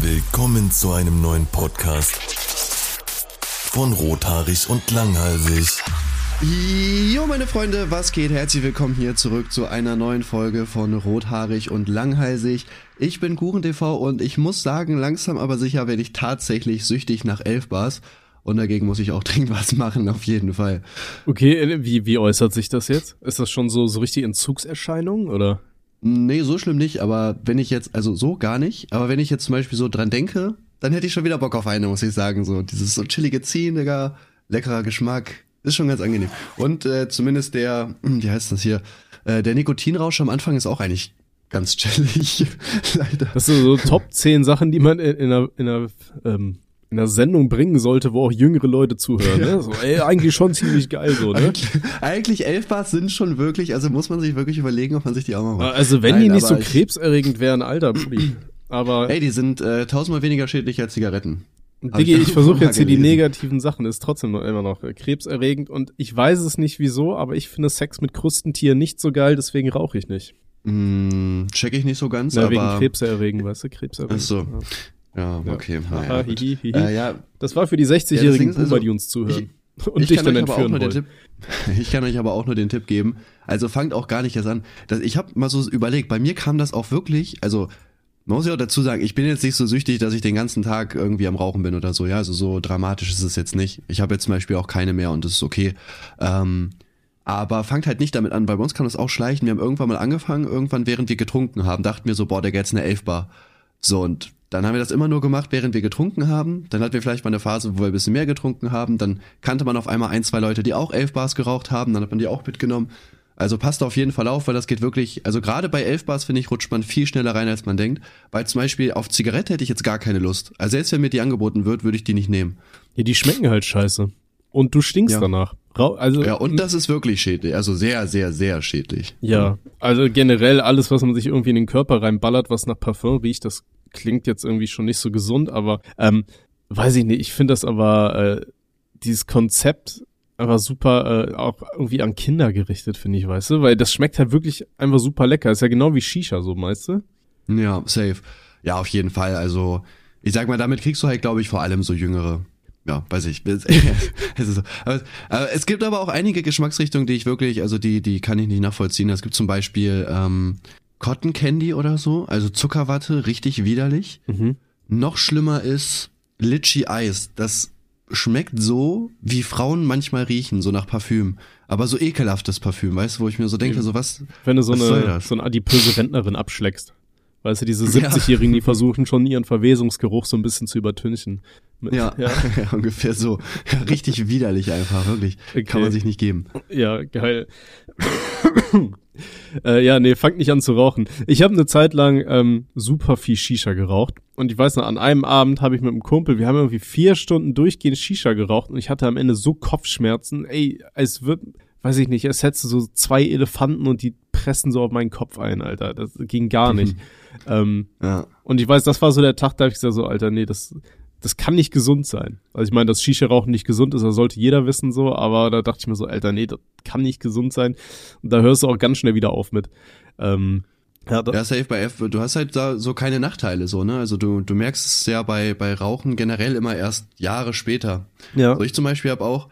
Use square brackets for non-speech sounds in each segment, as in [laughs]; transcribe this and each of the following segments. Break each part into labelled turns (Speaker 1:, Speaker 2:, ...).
Speaker 1: Willkommen zu einem neuen Podcast von Rothaarig und Langhalsig.
Speaker 2: Jo, meine Freunde, was geht? Herzlich willkommen hier zurück zu einer neuen Folge von Rothaarig und Langhalsig. Ich bin KuchenTV und ich muss sagen, langsam aber sicher werde ich tatsächlich süchtig nach Elfbars. Und dagegen muss ich auch [laughs] dringend was machen, auf jeden Fall.
Speaker 3: Okay, äh, wie, wie äußert sich das jetzt? Ist das schon so, so richtig Entzugserscheinungen, oder?
Speaker 2: Nee, so schlimm nicht, aber wenn ich jetzt, also so gar nicht, aber wenn ich jetzt zum Beispiel so dran denke, dann hätte ich schon wieder Bock auf eine, muss ich sagen. So dieses so chillige Ziehen, Digga, leckerer Geschmack, ist schon ganz angenehm. Und äh, zumindest der, [clears throat] wie heißt das hier, äh, der Nikotinrausch am Anfang ist auch eigentlich ganz chillig, [laughs]
Speaker 3: leider. Das sind so Top 10 Sachen, die man in, in einer, in einer ähm, in einer Sendung bringen sollte, wo auch jüngere Leute zuhören. Ne? So, ey, eigentlich schon ziemlich geil so. Ne?
Speaker 2: Eigentlich, eigentlich elf Bars sind schon wirklich, also muss man sich wirklich überlegen, ob man sich die auch mal macht.
Speaker 3: Also wenn Nein, die nicht so krebserregend wären, alter Pulli. Aber
Speaker 2: ey, die sind äh, tausendmal weniger schädlich als Zigaretten.
Speaker 3: Digi, ich, ich [laughs] versuche jetzt hier die negativen Sachen, ist trotzdem noch immer noch äh, krebserregend und ich weiß es nicht wieso, aber ich finde Sex mit Krustentieren nicht so geil, deswegen rauche ich nicht.
Speaker 2: Mm, check ich nicht so ganz,
Speaker 3: Na,
Speaker 2: aber
Speaker 3: wegen Krebserregend, weißt du, Krebserregend.
Speaker 2: Ach so. Ja. Ja, okay. [laughs]
Speaker 3: Ja. Aha, hihi, hihi. Äh, ja. Das war für die 60-jährigen ja, Boomer, die uns zuhören.
Speaker 2: Ich, und ich dich dann entführen wollen. Tipp, [laughs] ich kann euch aber auch nur den Tipp geben. Also fangt auch gar nicht erst an. Das, ich habe mal so überlegt, bei mir kam das auch wirklich, also man muss ja auch dazu sagen, ich bin jetzt nicht so süchtig, dass ich den ganzen Tag irgendwie am Rauchen bin oder so. Ja, also so dramatisch ist es jetzt nicht. Ich habe jetzt zum Beispiel auch keine mehr und das ist okay. Ähm, aber fangt halt nicht damit an. Bei uns kann das auch schleichen. Wir haben irgendwann mal angefangen, irgendwann während wir getrunken haben, dachten wir so, boah, der geht jetzt eine Elfbar. So und dann haben wir das immer nur gemacht, während wir getrunken haben. Dann hatten wir vielleicht mal eine Phase, wo wir ein bisschen mehr getrunken haben. Dann kannte man auf einmal ein, zwei Leute, die auch elf Bars geraucht haben. Dann hat man die auch mitgenommen. Also passt auf jeden Fall auf, weil das geht wirklich, also gerade bei elf Bars, finde ich, rutscht man viel schneller rein, als man denkt. Weil zum Beispiel auf Zigarette hätte ich jetzt gar keine Lust. Also selbst wenn mir die angeboten wird, würde ich die nicht nehmen.
Speaker 3: Ja, die schmecken halt scheiße. Und du stinkst ja. danach.
Speaker 2: Also, ja, und das ist wirklich schädlich. Also sehr, sehr, sehr schädlich.
Speaker 3: Ja, also generell alles, was man sich irgendwie in den Körper reinballert, was nach Parfum riecht, das klingt jetzt irgendwie schon nicht so gesund, aber ähm, weiß ich nicht, ich finde das aber, äh, dieses Konzept aber super äh, auch irgendwie an Kinder gerichtet, finde ich, weißt du? Weil das schmeckt halt wirklich einfach super lecker. Ist ja genau wie Shisha, so, meinst du?
Speaker 2: Ja, safe. Ja, auf jeden Fall. Also, ich sag mal, damit kriegst du halt, glaube ich, vor allem so jüngere. Ja, weiß ich. es, [laughs] ist so. aber, aber es gibt aber auch einige Geschmacksrichtungen, die ich wirklich, also die, die kann ich nicht nachvollziehen. Es gibt zum Beispiel ähm, Cotton Candy oder so, also Zuckerwatte, richtig widerlich. Mhm. Noch schlimmer ist Litchi Eis. Das schmeckt so, wie Frauen manchmal riechen, so nach Parfüm. Aber so ekelhaftes Parfüm, weißt du, wo ich mir so denke, so was.
Speaker 3: Wenn du so eine, so eine adipöse Rentnerin abschleckst. Weißt du, diese 70-Jährigen, die versuchen schon ihren Verwesungsgeruch so ein bisschen zu übertünchen.
Speaker 2: Ja, ja. [laughs] ja ungefähr so. Richtig widerlich einfach, wirklich. Okay. Kann man sich nicht geben.
Speaker 3: Ja, geil. Äh, ja, nee, fangt nicht an zu rauchen. Ich habe eine Zeit lang ähm, super viel Shisha geraucht. Und ich weiß noch, an einem Abend habe ich mit einem Kumpel, wir haben irgendwie vier Stunden durchgehend Shisha geraucht und ich hatte am Ende so Kopfschmerzen. Ey, es wird, weiß ich nicht, es hättest so zwei Elefanten und die pressen so auf meinen Kopf ein, Alter. Das ging gar nicht. [laughs] ähm, ja. Und ich weiß, das war so der Tag, da habe ich gesagt so, Alter, nee, das, das kann nicht gesund sein. Also ich meine, dass Shisha-Rauchen nicht gesund ist, das sollte jeder wissen so, aber da dachte ich mir so, Alter, nee, das kann nicht gesund sein. Und da hörst du auch ganz schnell wieder auf mit. Ähm,
Speaker 2: ja, ja, safe bei F, du hast halt da so keine Nachteile so, ne? Also du, du merkst es ja bei, bei Rauchen generell immer erst Jahre später. Ja. Also ich zum Beispiel habe auch,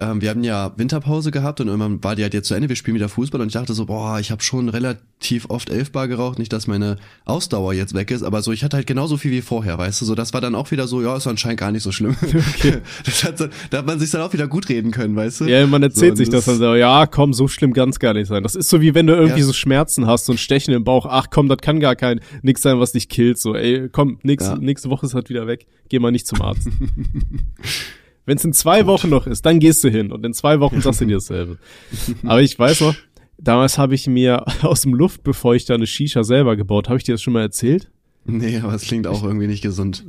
Speaker 2: ähm, wir hatten ja Winterpause gehabt und irgendwann war die halt jetzt zu Ende, wir spielen wieder Fußball und ich dachte so, boah, ich habe schon relativ oft Elfbar geraucht, nicht, dass meine Ausdauer jetzt weg ist, aber so, ich hatte halt genauso viel wie vorher, weißt du, so, das war dann auch wieder so, ja, ist anscheinend gar nicht so schlimm. [laughs] [laughs] Okay. Das hat da hat man sich dann auch wieder gut reden können, weißt du?
Speaker 3: Ja, man erzählt so, sich das, das dann so, ja, komm, so schlimm kann's gar nicht sein. Das ist so wie wenn du irgendwie ja. so Schmerzen hast, so ein Stechen im Bauch, ach komm, das kann gar kein, nix sein, was dich killt, so, ey, komm, nix, ja. nächste Woche ist halt wieder weg, geh mal nicht zum Arzt. [laughs] Wenn es in zwei. Wochen noch ist, dann gehst du hin und in zwei Wochen sagst du dir dasselbe. [laughs] Aber ich weiß noch, damals habe ich mir [laughs] aus dem Luftbefeuchter eine Shisha selber gebaut. Habe ich dir das schon mal erzählt?
Speaker 2: Nee, aber es klingt auch irgendwie nicht gesund.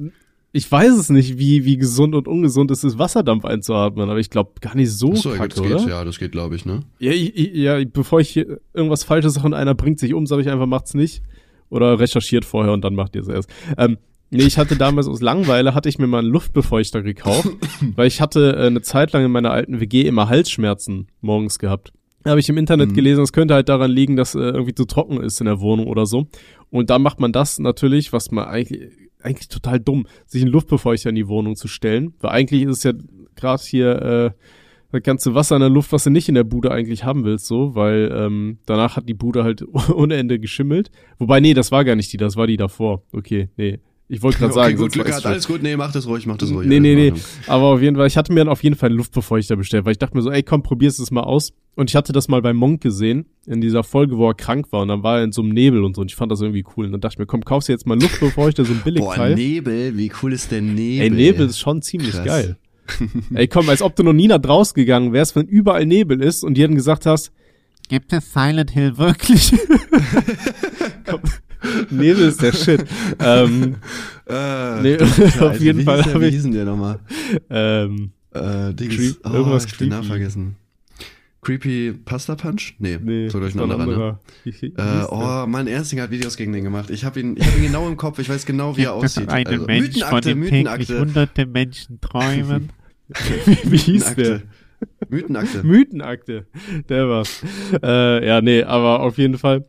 Speaker 3: Ich weiß es nicht, wie, wie gesund und ungesund es ist, Wasserdampf einzuatmen, aber ich glaube gar nicht so Achso, kacke,
Speaker 2: das
Speaker 3: oder?
Speaker 2: Geht, ja, das geht, glaube ich, ne?
Speaker 3: Ja, ich, ja, bevor ich irgendwas Falsches sage und einer bringt sich um, sage ich einfach, macht's nicht. Oder recherchiert vorher und dann macht ihr es erst. Ähm, Nee, ich hatte damals aus Langweile, hatte ich mir mal einen Luftbefeuchter gekauft, [laughs] weil ich hatte äh, eine Zeit lang in meiner alten WG immer Halsschmerzen morgens gehabt. Da habe ich im Internet mhm. gelesen, es könnte halt daran liegen, dass äh, irgendwie zu trocken ist in der Wohnung oder so. Und da macht man das natürlich, was man eigentlich eigentlich total dumm, sich einen Luftbefeuchter in die Wohnung zu stellen, weil eigentlich ist es ja gerade hier äh, das ganze Wasser in der Luft, was du nicht in der Bude eigentlich haben willst, so, weil ähm, danach hat die Bude halt [laughs] ohne Ende geschimmelt. Wobei, nee, das war gar nicht die, das war die davor. Okay, nee. Ich wollte gerade sagen.
Speaker 2: Okay, gut, Glück gehabt, alles gut, nee, mach das ruhig, mach das ruhig.
Speaker 3: Nee, nee, nee. Aber auf jeden Fall, ich hatte mir dann auf jeden Fall einen Luftbefeuchter bestellt, weil ich dachte mir so, ey, komm, probierst es mal aus. Und ich hatte das mal bei Monk gesehen, in dieser Folge, wo er krank war. Und dann war er in so einem Nebel und so. Und ich fand das irgendwie cool. Und dann dachte ich mir, komm, kaufst du jetzt mal einen Luftbefeuchter, so ein Billigteil.
Speaker 2: Boah, Nebel, wie cool ist der Nebel?
Speaker 3: Ey, Nebel ist schon ziemlich Krass. geil. [laughs] ey, komm, als ob du noch nie nach draußen gegangen wärst, wenn überall Nebel ist und dir dann gesagt hast, gibt es Silent Hill wirklich? [laughs] [laughs] komm, Nebel ist der Shit. ähm,
Speaker 2: äh, nee, [laughs] auf jeden Fall habe ich. Wie hießen der nochmal?
Speaker 3: Ähm,
Speaker 2: äh, Dings, Creep, oh, irgendwas ich creepy. den vergessen. Creepy Pasta Punch? Nee, nee so durch ein anderer. Ne? Äh, oh, mein Erstinger hat Videos gegen den gemacht. Ich habe ihn, ich hab ihn genau im Kopf. Ich weiß genau, wie er aussieht.
Speaker 3: Eine also, Mensch, Mythenakte, von dem Mythenakte. hunderte Menschen träumen. [laughs] wie hieß der?
Speaker 2: Mythenakte.
Speaker 3: Mythenakte. Der war's. Äh, ja, nee, aber auf jeden Fall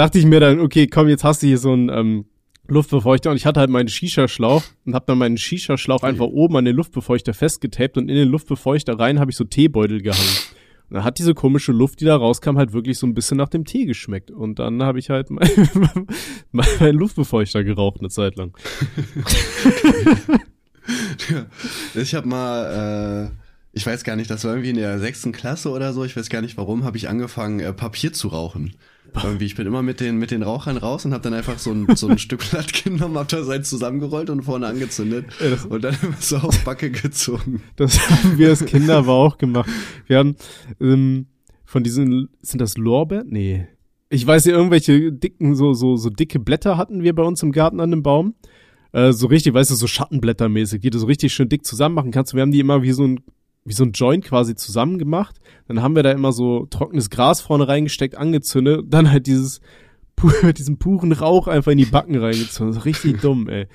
Speaker 3: dachte ich mir dann, okay, komm, jetzt hast du hier so einen ähm, Luftbefeuchter und ich hatte halt meinen Shisha-Schlauch und habe dann meinen Shisha-Schlauch einfach oben an den Luftbefeuchter festgetaped und in den Luftbefeuchter rein habe ich so Teebeutel gehangen. Und dann hat diese komische Luft, die da rauskam, halt wirklich so ein bisschen nach dem Tee geschmeckt. Und dann habe ich halt meinen [laughs] mein Luftbefeuchter geraucht eine Zeit lang.
Speaker 2: ich habe mal, äh, ich weiß gar nicht, das war irgendwie in der sechsten Klasse oder so, ich weiß gar nicht warum, habe ich angefangen, äh, Papier zu rauchen. Irgendwie, ich bin immer mit den, mit den Rauchern raus und habe dann einfach so ein, so ein [laughs] Stück Blatt genommen, hab das halt zusammengerollt und vorne angezündet und dann so auf Backe gezogen.
Speaker 3: Das haben wir als Kinder aber auch gemacht. Wir haben ähm, von diesen, sind das Lorbeer? Nee. Ich weiß ja, irgendwelche dicken, so, so, so dicke Blätter hatten wir bei uns im Garten an dem Baum. Äh, so richtig, weißt du, so Schattenblättermäßig, die du so richtig schön dick zusammen machen kannst. Wir haben die immer wie so ein wie so ein Joint quasi zusammen gemacht. Dann haben wir da immer so trockenes Gras vorne reingesteckt, angezündet, dann halt dieses [laughs] diesen puren Rauch einfach in die Backen reingezogen. Das ist richtig [laughs] dumm, ey.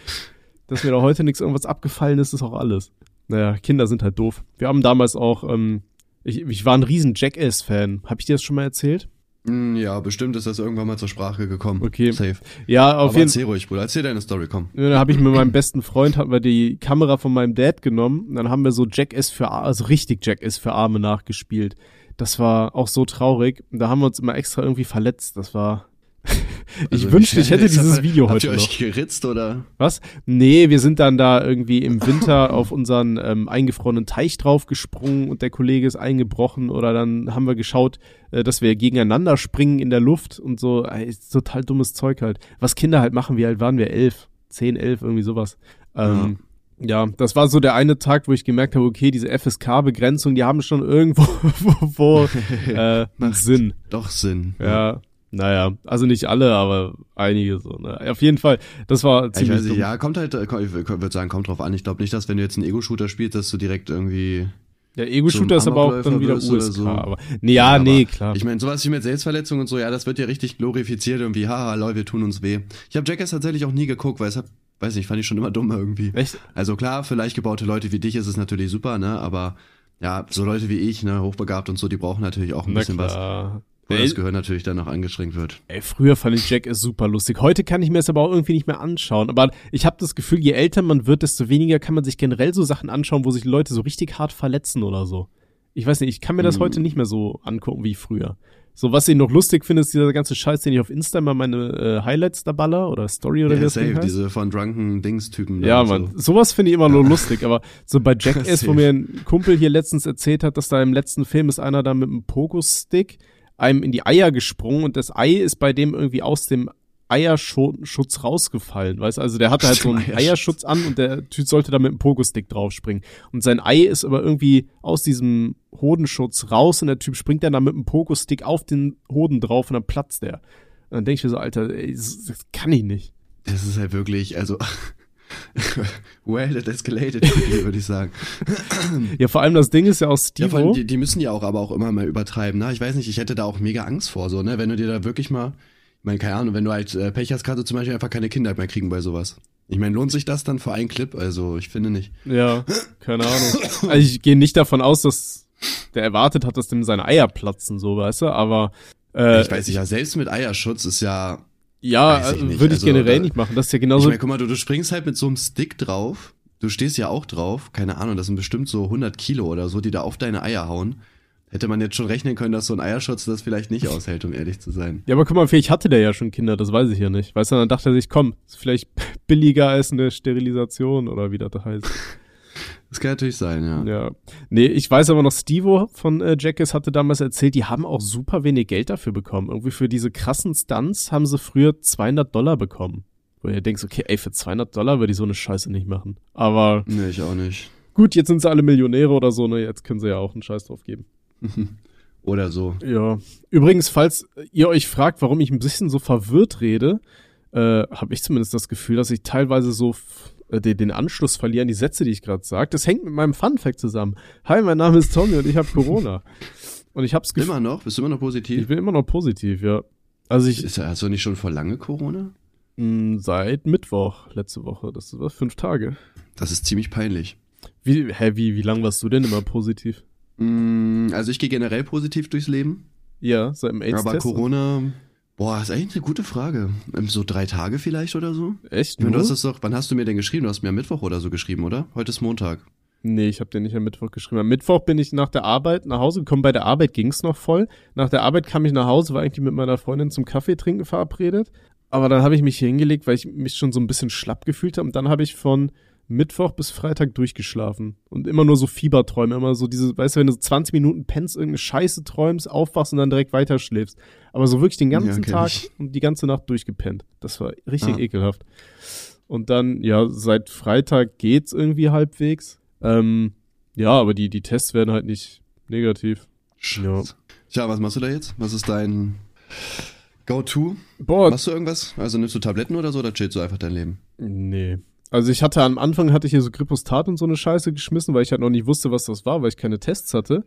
Speaker 3: Dass mir da heute nichts irgendwas abgefallen ist, ist auch alles. Naja, Kinder sind halt doof. Wir haben damals auch, ähm, ich, ich war ein riesen Jackass-Fan. Hab ich dir das schon mal erzählt?
Speaker 2: Hm, ja, bestimmt ist das irgendwann mal zur Sprache gekommen.
Speaker 3: Okay.
Speaker 2: Safe.
Speaker 3: Ja, auf
Speaker 2: Aber jeden Fall. Erzähl ruhig, Bruder. Erzähl deine Story, komm.
Speaker 3: Ja, dann habe ich mit meinem besten Freund, hatten wir die Kamera von meinem Dad genommen. Und dann haben wir so Jackass für, also richtig Jackass für Arme nachgespielt. Das war auch so traurig. Und da haben wir uns immer extra irgendwie verletzt. Das war, [laughs] ich also, wünschte, ich hätte dieses Video
Speaker 2: habt
Speaker 3: heute
Speaker 2: ihr euch noch. geritzt oder?
Speaker 3: Was? Nee, wir sind dann da irgendwie im Winter [laughs] auf unseren ähm, eingefrorenen Teich draufgesprungen und der Kollege ist eingebrochen oder dann haben wir geschaut, äh, dass wir gegeneinander springen in der Luft und so. Ey, total dummes Zeug halt. Was Kinder halt machen, wie alt waren wir? Elf, zehn, elf, irgendwie sowas. Ähm, ja. ja, das war so der eine Tag, wo ich gemerkt habe, okay, diese FSK-Begrenzung, die haben schon irgendwo [laughs] wo, wo, äh, Sinn.
Speaker 2: Doch Sinn.
Speaker 3: Ja, naja, also nicht alle, aber einige so. Ne? Auf jeden Fall, das war ziemlich.
Speaker 2: Ich weiß nicht, ja, kommt halt, ich würde sagen, kommt drauf an. Ich glaube nicht, dass wenn du jetzt einen Ego-Shooter spielst, dass du direkt irgendwie.
Speaker 3: Ja, Ego-Shooter ist aber auch dann wieder USK. So. Aber, nee, ja, ja nee, klar.
Speaker 2: Ich meine, sowas wie mit Selbstverletzung und so, ja, das wird ja richtig glorifiziert irgendwie. Haha, Leute, wir tun uns weh. Ich habe Jackass tatsächlich auch nie geguckt, weil es hat, weiß nicht, fand ich schon immer dumm irgendwie.
Speaker 3: Echt?
Speaker 2: Also klar, für leicht gebaute Leute wie dich ist es natürlich super, ne, aber ja, so Leute wie ich, ne, hochbegabt und so, die brauchen natürlich auch ein Na bisschen klar. was. Weil das Gehör natürlich dann noch angeschränkt wird.
Speaker 3: Ey, früher fand ich Jack ist super lustig. Heute kann ich mir das aber auch irgendwie nicht mehr anschauen. Aber ich habe das Gefühl, je älter man wird, desto weniger kann man sich generell so Sachen anschauen, wo sich Leute so richtig hart verletzen oder so. Ich weiß nicht, ich kann mir das hm. heute nicht mehr so angucken wie früher. So, was ich noch lustig finde, ist dieser ganze Scheiß, den ich auf Insta mal meine äh, Highlights da baller oder Story oder
Speaker 2: ja, safe, heißt. diese von Drunken Dings-Typen.
Speaker 3: Ja, man, so. sowas finde ich immer nur lustig, aber so bei Jackass, [laughs] wo mir ein Kumpel hier letztens erzählt hat, dass da im letzten Film ist einer da mit einem Pogo-Stick einem in die Eier gesprungen und das Ei ist bei dem irgendwie aus dem Eierschutz rausgefallen, weißt Also der hatte halt so einen Eierschutz an und der Typ sollte da mit einem Pogo-Stick draufspringen. Und sein Ei ist aber irgendwie aus diesem Hodenschutz raus und der Typ springt dann da mit einem Pogo-Stick auf den Hoden drauf und dann platzt der. Und dann denke ich mir so, Alter, ey, das, das kann ich nicht.
Speaker 2: Das ist halt wirklich, also [laughs] well, it escalated, würde ich sagen. [clears throat]
Speaker 3: ja, vor allem das Ding ist ja auch Steve. Ja,
Speaker 2: die, die, müssen ja auch aber auch immer mal übertreiben. Ne? Ich weiß nicht, ich hätte da auch mega Angst vor, so, ne? Wenn du dir da wirklich mal, ich meine, keine Ahnung, wenn du halt äh, Pech hast, kannst du zum Beispiel einfach keine Kinder mehr kriegen bei sowas. Ich meine, lohnt sich das dann für einen Clip? Also, ich finde nicht.
Speaker 3: Ja, keine Ahnung. Also ich gehe nicht davon aus, dass der erwartet hat, dass dem seine Eier platzen, so, weißt du, aber
Speaker 2: äh, ich weiß nicht, ja, selbst mit Eierschutz ist ja
Speaker 3: Ja, ich würde ich also, generell nicht machen. Das ist ja genauso. Ich
Speaker 2: mein, guck mal, du, du springst halt mit so einem Stick drauf. Du stehst ja auch drauf. Keine Ahnung, das sind bestimmt so 100 Kilo oder so, die da auf deine Eier hauen. Hätte man jetzt schon rechnen können, dass so ein Eierschutz das vielleicht nicht aushält, um ehrlich zu sein.
Speaker 3: Ja, aber guck mal, vielleicht hatte der ja schon Kinder, das weiß ich ja nicht. Weißt du, dann dachte er sich, komm, ist vielleicht [laughs] billiger als eine Sterilisation oder wie das heißt. [laughs]
Speaker 2: Das kann natürlich sein, ja.
Speaker 3: Ja. Nee, ich weiß aber noch, Stevo von äh, Jackass hatte damals erzählt, die haben auch super wenig Geld dafür bekommen. Irgendwie für diese krassen Stunts haben sie früher 200 Dollar bekommen. Wo ihr denkt, okay, ey, für 200 Dollar würde ich so eine Scheiße nicht machen. Aber.
Speaker 2: Nee, ich auch nicht.
Speaker 3: Gut, jetzt sind sie alle Millionäre oder so, ne? Jetzt können sie ja auch einen Scheiß drauf geben. [laughs]
Speaker 2: Oder so.
Speaker 3: Ja. Übrigens, falls ihr euch fragt, warum ich ein bisschen so verwirrt rede, äh, habe ich zumindest das Gefühl, dass ich teilweise so äh, den, den Anschluss verliere an die Sätze, die ich gerade sage. Das hängt mit meinem Fun-Fact zusammen. Hi, mein Name ist Tommy und ich habe Corona. Und ich hab's
Speaker 2: Immer noch? Bist du immer noch positiv?
Speaker 3: Ich bin immer noch positiv, ja. Also ich.
Speaker 2: Ist, hast du nicht schon vor lange Corona?
Speaker 3: Mh, hm, seit Mittwoch, letzte Woche. Das war fünf Tage.
Speaker 2: Das ist ziemlich peinlich.
Speaker 3: Wie, hä, wie, wie lang warst du denn immer positiv?
Speaker 2: Mm, also ich gehe generell positiv durchs Leben.
Speaker 3: Ja, seit dem
Speaker 2: AIDS. Aber Corona, boah, ist eigentlich eine gute Frage. Ähm, so drei Tage vielleicht oder so?
Speaker 3: Echt?
Speaker 2: Nur? Du hast es doch, wann hast du mir denn geschrieben? Du hast mir am Mittwoch oder so geschrieben, oder? Heute ist Montag.
Speaker 3: Nee, ich habe dir nicht am Mittwoch geschrieben. Am Mittwoch bin ich nach der Arbeit nach Hause gekommen. Bei der Arbeit ging's noch voll. Nach der Arbeit kam ich nach Hause, war eigentlich mit meiner Freundin zum Kaffee trinken verabredet. Aber dann habe ich mich hier hingelegt, weil ich mich schon so ein bisschen schlapp gefühlt habe. Und dann habe ich von Mittwoch bis Freitag durchgeschlafen. Und immer nur so Fieberträume, immer so diese, weißt du, wenn du so 20 Minuten pennst, irgendeine Scheiße träumst, aufwachst und dann direkt weiter schläfst. Aber so wirklich den ganzen ja, Tag ich. und die ganze Nacht durchgepennt. Das war richtig ah. ekelhaft. Und dann, ja, seit Freitag geht's irgendwie halbwegs. Ähm, ja, aber die, die Tests werden halt nicht negativ.
Speaker 2: Ja. Tja, was machst du da jetzt? Was ist dein Go-To? Machst du irgendwas? Also nimmst du Tabletten oder so oder chillst du einfach dein Leben?
Speaker 3: Nee. Also ich hatte am Anfang hatte ich hier so Gripostat und so eine Scheiße geschmissen, weil ich halt noch nicht wusste, was das war, weil ich keine Tests hatte.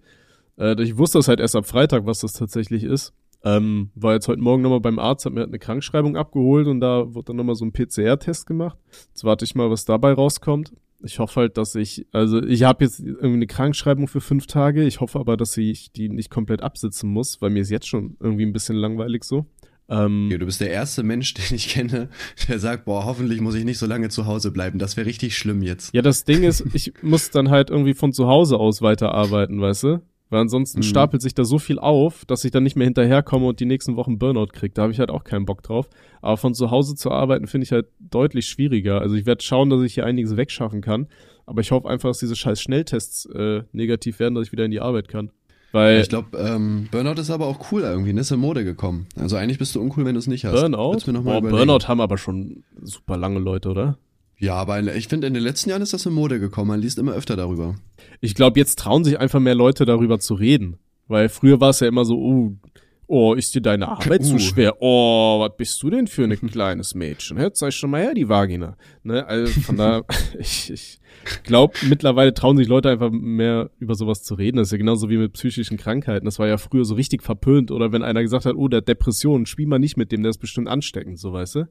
Speaker 3: Äh, ich wusste das halt erst ab Freitag, was das tatsächlich ist. Ähm, war jetzt heute Morgen nochmal beim Arzt, hat mir halt eine Krankschreibung abgeholt und da wurde dann nochmal so ein PCR-Test gemacht. Jetzt warte ich mal, was dabei rauskommt. Ich hoffe halt, dass ich, also ich habe jetzt irgendwie eine Krankschreibung für fünf Tage. Ich hoffe aber, dass ich die nicht komplett absitzen muss, weil mir ist jetzt schon irgendwie ein bisschen langweilig so.
Speaker 2: Ähm, ja, du bist der erste Mensch, [laughs] den ich kenne, der sagt, boah, hoffentlich muss ich nicht so lange zu Hause bleiben. Das wäre richtig schlimm jetzt.
Speaker 3: Ja, das Ding ist, ich [laughs] muss dann halt irgendwie von zu Hause aus weiterarbeiten, weißt du? Weil ansonsten mhm. stapelt sich da so viel auf, dass ich dann nicht mehr hinterherkomme und die nächsten Wochen Burnout krieg. Da habe ich halt auch keinen Bock drauf. Aber von zu Hause zu arbeiten finde ich halt deutlich schwieriger. Also ich werde schauen, dass ich hier einiges wegschaffen kann. Aber ich hoffe einfach, dass diese scheiß Schnelltests äh, negativ werden, dass ich wieder in die Arbeit kann. Weil
Speaker 2: ich glaube, ähm, Burnout ist aber auch cool irgendwie, ne? ist in Mode gekommen. Also eigentlich bist du uncool, wenn du es nicht hast.
Speaker 3: Burnout? Boah, Burnout haben aber schon super lange Leute, oder?
Speaker 2: Ja, aber ich finde, in den letzten Jahren ist das in Mode gekommen. Man liest immer öfter darüber.
Speaker 3: Ich glaube, jetzt trauen sich einfach mehr Leute darüber zu reden. Weil früher war es ja immer so, oh, Oh, ist dir deine Arbeit uh. zu schwer? Oh, was bist du denn für ein [laughs] kleines Mädchen? Hört zeig schon mal her, die Vagina. Ne, also von da, [laughs] ich, ich glaube, mittlerweile trauen sich Leute einfach mehr über sowas zu reden. Das ist ja genauso wie mit psychischen Krankheiten. Das war ja früher so richtig verpönt. Oder wenn einer gesagt hat, oh, der Depression, spiel mal nicht mit dem, der ist bestimmt ansteckend, so weißt du?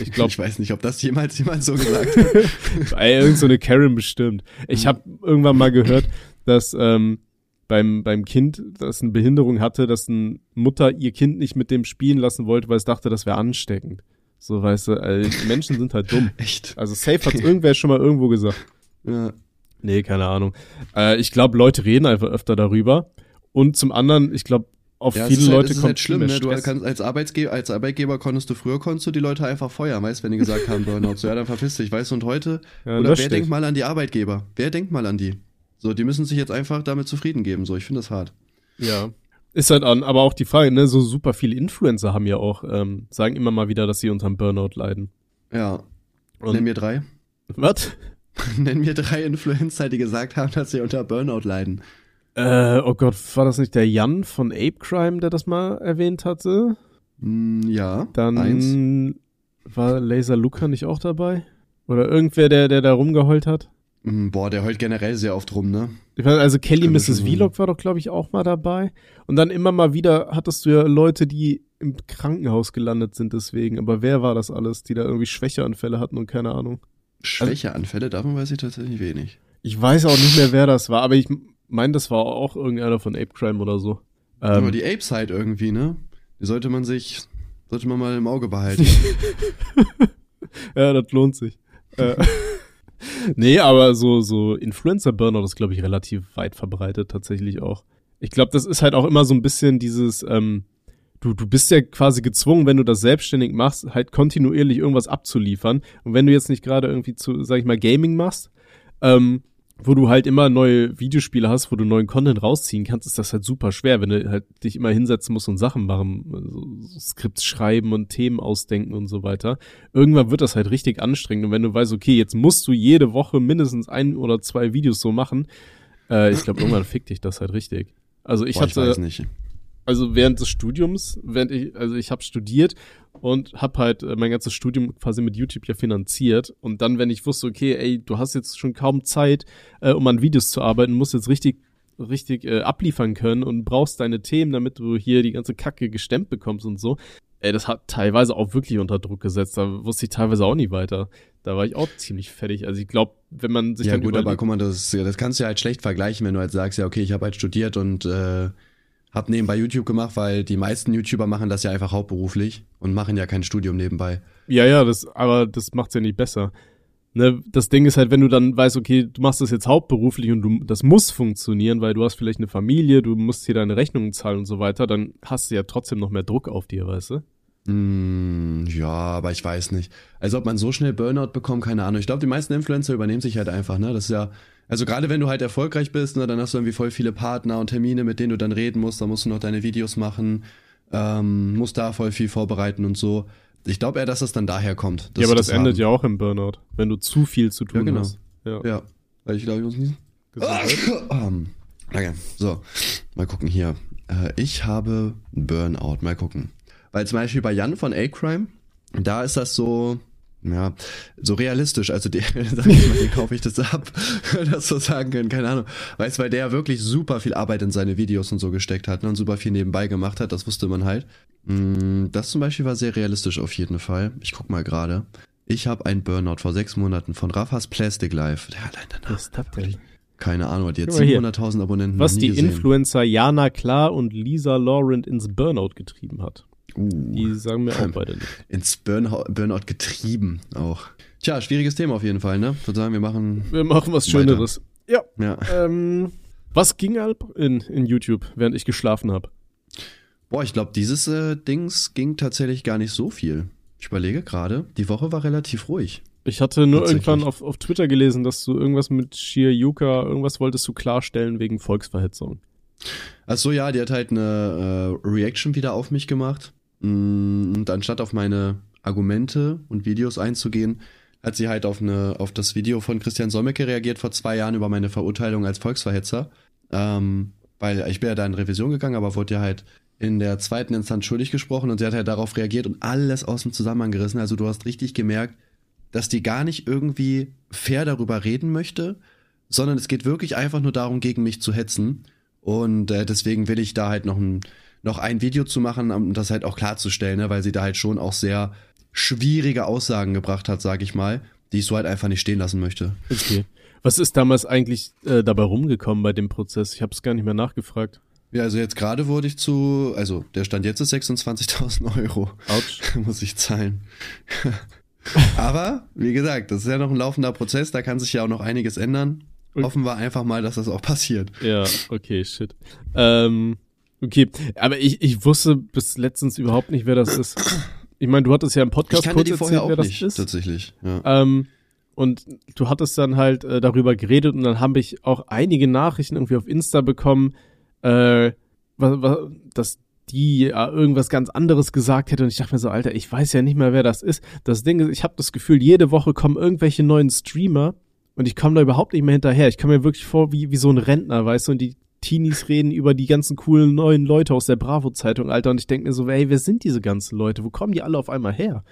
Speaker 2: Ich glaube, [laughs] ich weiß nicht, ob das jemals jemand so gesagt hat.
Speaker 3: Ey, irgend so eine Karen bestimmt. Ich habe irgendwann mal gehört, dass ähm, beim, beim Kind, das eine Behinderung hatte, dass eine Mutter ihr Kind nicht mit dem spielen lassen wollte, weil es dachte, das wäre ansteckend. So, weißt du, also Menschen sind halt dumm. [laughs]
Speaker 2: Echt?
Speaker 3: Also safe hat irgendwer schon mal irgendwo gesagt.
Speaker 2: Ja.
Speaker 3: Nee, keine Ahnung. Äh, ich glaube, Leute reden einfach öfter darüber. Und zum anderen, ich glaube, auf ja, viele halt- Leute kommt halt
Speaker 2: schlimm, ne? Du kannst als Arbeitsgeber, als Arbeitgeber konntest du früher konntest du die Leute einfach feuern, weißt, wenn die gesagt haben Burnout, so ja, dann verpiss dich, weißt du, und heute ja, oder wer denkt mal an die Arbeitgeber? Wer denkt mal an die? So, die müssen sich jetzt einfach damit zufrieden geben. So, ich finde das hart.
Speaker 3: Ja. Ist halt an, aber auch die Frage, ne, so super viele Influencer haben ja auch, ähm, sagen immer mal wieder, dass sie unterm Burnout leiden.
Speaker 2: Ja. Und Nenn mir drei.
Speaker 3: Was? [laughs]
Speaker 2: Nenn mir drei Influencer, die gesagt haben, dass sie unter Burnout leiden.
Speaker 3: Äh, oh Gott, war das nicht der Jan von Ape Crime, der das mal erwähnt hatte?
Speaker 2: Mm, ja.
Speaker 3: Dann eins. war Laser Luca nicht auch dabei? Oder irgendwer, der, der da rumgeheult hat?
Speaker 2: Mm, boah, der heult generell sehr oft rum, ne?
Speaker 3: Ich weiß, also Kelly Mrs. Vlog war doch, glaube ich, auch mal dabei. Und dann immer mal wieder hattest du ja Leute, die im Krankenhaus gelandet sind deswegen. Aber wer war das alles, die da irgendwie Schwächeanfälle hatten und keine Ahnung?
Speaker 2: Schwächeanfälle, davon weiß ich tatsächlich wenig.
Speaker 3: Ich weiß auch nicht mehr, wer das war, aber ich meine, das war auch irgendeiner von Ape Crime oder so.
Speaker 2: Ähm, aber die Apes halt irgendwie, ne? Die sollte man sich Sollte man mal im Auge behalten. [laughs]
Speaker 3: ja, das lohnt sich. Äh, [laughs] nee, aber so, so Influencer-Burnout ist, glaube ich, relativ weit verbreitet tatsächlich auch. Ich glaube, das ist halt auch immer so ein bisschen dieses, ähm, du, du bist ja quasi gezwungen, wenn du das selbstständig machst, halt kontinuierlich irgendwas abzuliefern. Und wenn du jetzt nicht gerade irgendwie zu, sag ich mal, Gaming machst, ähm, wo du halt immer neue Videospiele hast, wo du neuen Content rausziehen kannst, ist das halt super schwer, wenn du halt dich immer hinsetzen musst und Sachen machen, so, so Skripts schreiben und Themen ausdenken und so weiter. Irgendwann wird das halt richtig anstrengend und wenn du weißt, okay, jetzt musst du jede Woche mindestens ein oder zwei Videos so machen, äh, ich glaube, irgendwann [clears throat] fickt dich das halt richtig. Also ich Boah, hatte,
Speaker 2: ich
Speaker 3: also während des Studiums, während ich, also ich habe studiert und habe halt äh, mein ganzes Studium quasi mit YouTube ja finanziert. Und dann, wenn ich wusste, okay, ey, du hast jetzt schon kaum Zeit, äh, um an Videos zu arbeiten, musst jetzt richtig richtig äh, abliefern können und brauchst deine Themen, damit du hier die ganze Kacke gestemmt bekommst und so. Ey, das hat teilweise auch wirklich unter Druck gesetzt. Da wusste ich teilweise auch nie weiter. Da war ich auch ziemlich fertig. Also ich glaube, wenn man sich
Speaker 2: ja
Speaker 3: dann
Speaker 2: gut, aber guck mal, das, das kannst du ja halt schlecht vergleichen, wenn du halt sagst, ja okay, ich habe halt studiert und äh, hab nebenbei YouTube gemacht, weil die meisten YouTuber machen das ja einfach hauptberuflich und machen ja kein Studium nebenbei.
Speaker 3: Ja, ja, das, aber das macht's ja nicht besser. Ne, das Ding ist halt, wenn du dann weißt, okay, du machst das jetzt hauptberuflich und du, das muss funktionieren, weil du hast vielleicht eine Familie, du musst hier deine Rechnungen zahlen und so weiter, dann hast du ja trotzdem noch mehr Druck auf dir, weißt du?
Speaker 2: Mm, ja, aber ich weiß nicht. Also ob man so schnell Burnout bekommt, keine Ahnung. Ich glaube, die meisten Influencer übernehmen sich halt einfach, ne? Das ist ja, also gerade wenn du halt erfolgreich bist, ne, dann hast du irgendwie voll viele Partner und Termine, mit denen du dann reden musst, dann musst du noch deine Videos machen, ähm, musst da voll viel vorbereiten und so. Ich glaube eher, dass das dann daher kommt.
Speaker 3: Ja, aber das, das endet haben. ja auch im Burnout, wenn du zu viel zu tun ja, genau. hast.
Speaker 2: Ja, ja. Weil ich glaube, ich muss nicht. Um, okay, so, mal gucken hier. Äh, ich habe Burnout, mal gucken. Weil zum Beispiel bei Jan von A-Crime, da ist das so, ja, so realistisch, also der, [laughs] sag ich mal, den kaufe ich das ab, [laughs] das so sagen können, keine Ahnung. Weißt, weil der wirklich super viel Arbeit in seine Videos und so gesteckt hat ne, und super viel nebenbei gemacht hat, das wusste man halt. Mm, das zum Beispiel war sehr realistisch auf jeden Fall. Ich guck mal gerade. Ich habe einen Burnout vor sechs Monaten von Rafas Plastic Life. Der allein danach. Was ist das denn? Keine Ahnung, hat jetzt 700.000 Abonnenten.
Speaker 3: Was die gesehen. Influencer Jana Klar und Lisa Laurent ins Burnout getrieben hat. Uh, die sagen mir auch [laughs] beide nicht.
Speaker 2: Ins Burnout, Burnout getrieben auch. Tja, schwieriges Thema auf jeden Fall, ne? Sozusagen, wir machen.
Speaker 3: Wir machen was Schöneres. Ja. ja. Ähm, was ging ab in, in YouTube, während ich geschlafen habe?
Speaker 2: Boah, ich glaube, dieses äh, Dings ging tatsächlich gar nicht so viel. Ich überlege gerade, die Woche war relativ ruhig.
Speaker 3: Ich hatte nur irgendwann auf, auf Twitter gelesen, dass du irgendwas mit Shir Yuka, irgendwas wolltest du klarstellen wegen Volksverhetzung.
Speaker 2: Ach so, ja, die hat halt eine äh, Reaction wieder auf mich gemacht. Mm, und anstatt auf meine Argumente und Videos einzugehen, hat sie halt auf, eine, auf das Video von Christian Solmecke reagiert vor zwei Jahren über meine Verurteilung als Volksverhetzer. Ähm, weil ich bin ja da in Revision gegangen, aber wurde ja halt in der zweiten Instanz schuldig gesprochen und sie hat halt darauf reagiert und alles aus dem Zusammenhang gerissen. Also du hast richtig gemerkt, dass die gar nicht irgendwie fair darüber reden möchte, sondern es geht wirklich einfach nur darum, gegen mich zu hetzen. Und äh, deswegen will ich da halt noch ein noch ein Video zu machen, um das halt auch klarzustellen, ne? weil sie da halt schon auch sehr schwierige Aussagen gebracht hat, sag ich mal, die ich so halt einfach nicht stehen lassen möchte.
Speaker 3: Okay. Was ist damals eigentlich äh, dabei rumgekommen bei dem Prozess? Ich habe es gar nicht mehr nachgefragt.
Speaker 2: Ja, also jetzt gerade wurde ich zu, also der Stand jetzt ist 26.000 Euro. Autsch. [laughs] Muss ich zahlen. [laughs] Aber, wie gesagt, das ist ja noch ein laufender Prozess, da kann sich ja auch noch einiges ändern. Hoffen wir einfach mal, dass das auch passiert.
Speaker 3: Ja, okay, shit. Ähm, Okay, aber ich, ich wusste bis letztens überhaupt nicht, wer das ist. Ich meine, du hattest ja im Podcast
Speaker 2: ich kurz erzählt, wer das nicht, ist. Tatsächlich.
Speaker 3: Ja. Ähm, und du hattest dann halt äh, darüber geredet und dann habe ich auch einige Nachrichten irgendwie auf Insta bekommen, äh, was, was, dass die äh, irgendwas ganz anderes gesagt hätte und ich dachte mir so, Alter, ich weiß ja nicht mehr, wer das ist. Das Ding ist, ich habe das Gefühl, jede Woche kommen irgendwelche neuen Streamer und ich komme da überhaupt nicht mehr hinterher. Ich komme mir wirklich vor wie, wie so ein Rentner, weißt du, und die Teenies reden über die ganzen coolen neuen Leute aus der Bravo-Zeitung, Alter. Und ich denke mir so, ey, wer sind diese ganzen Leute? Wo kommen die alle auf einmal her?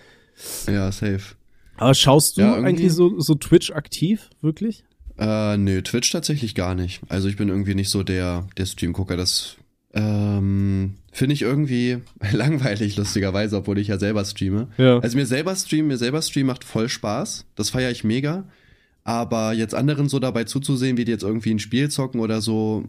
Speaker 2: Ja, safe.
Speaker 3: Aber schaust du ja, eigentlich so, so Twitch aktiv, wirklich?
Speaker 2: Äh, nö, Twitch tatsächlich gar nicht. Also ich bin irgendwie nicht so der, der Streamgucker. Das ähm, finde ich irgendwie [laughs] langweilig, lustigerweise, obwohl ich ja selber streame. Ja. Also mir selber streamen, mir selber streamen macht voll Spaß. Das feiere ich mega. Aber jetzt anderen so dabei zuzusehen, wie die jetzt irgendwie ein Spiel zocken oder so,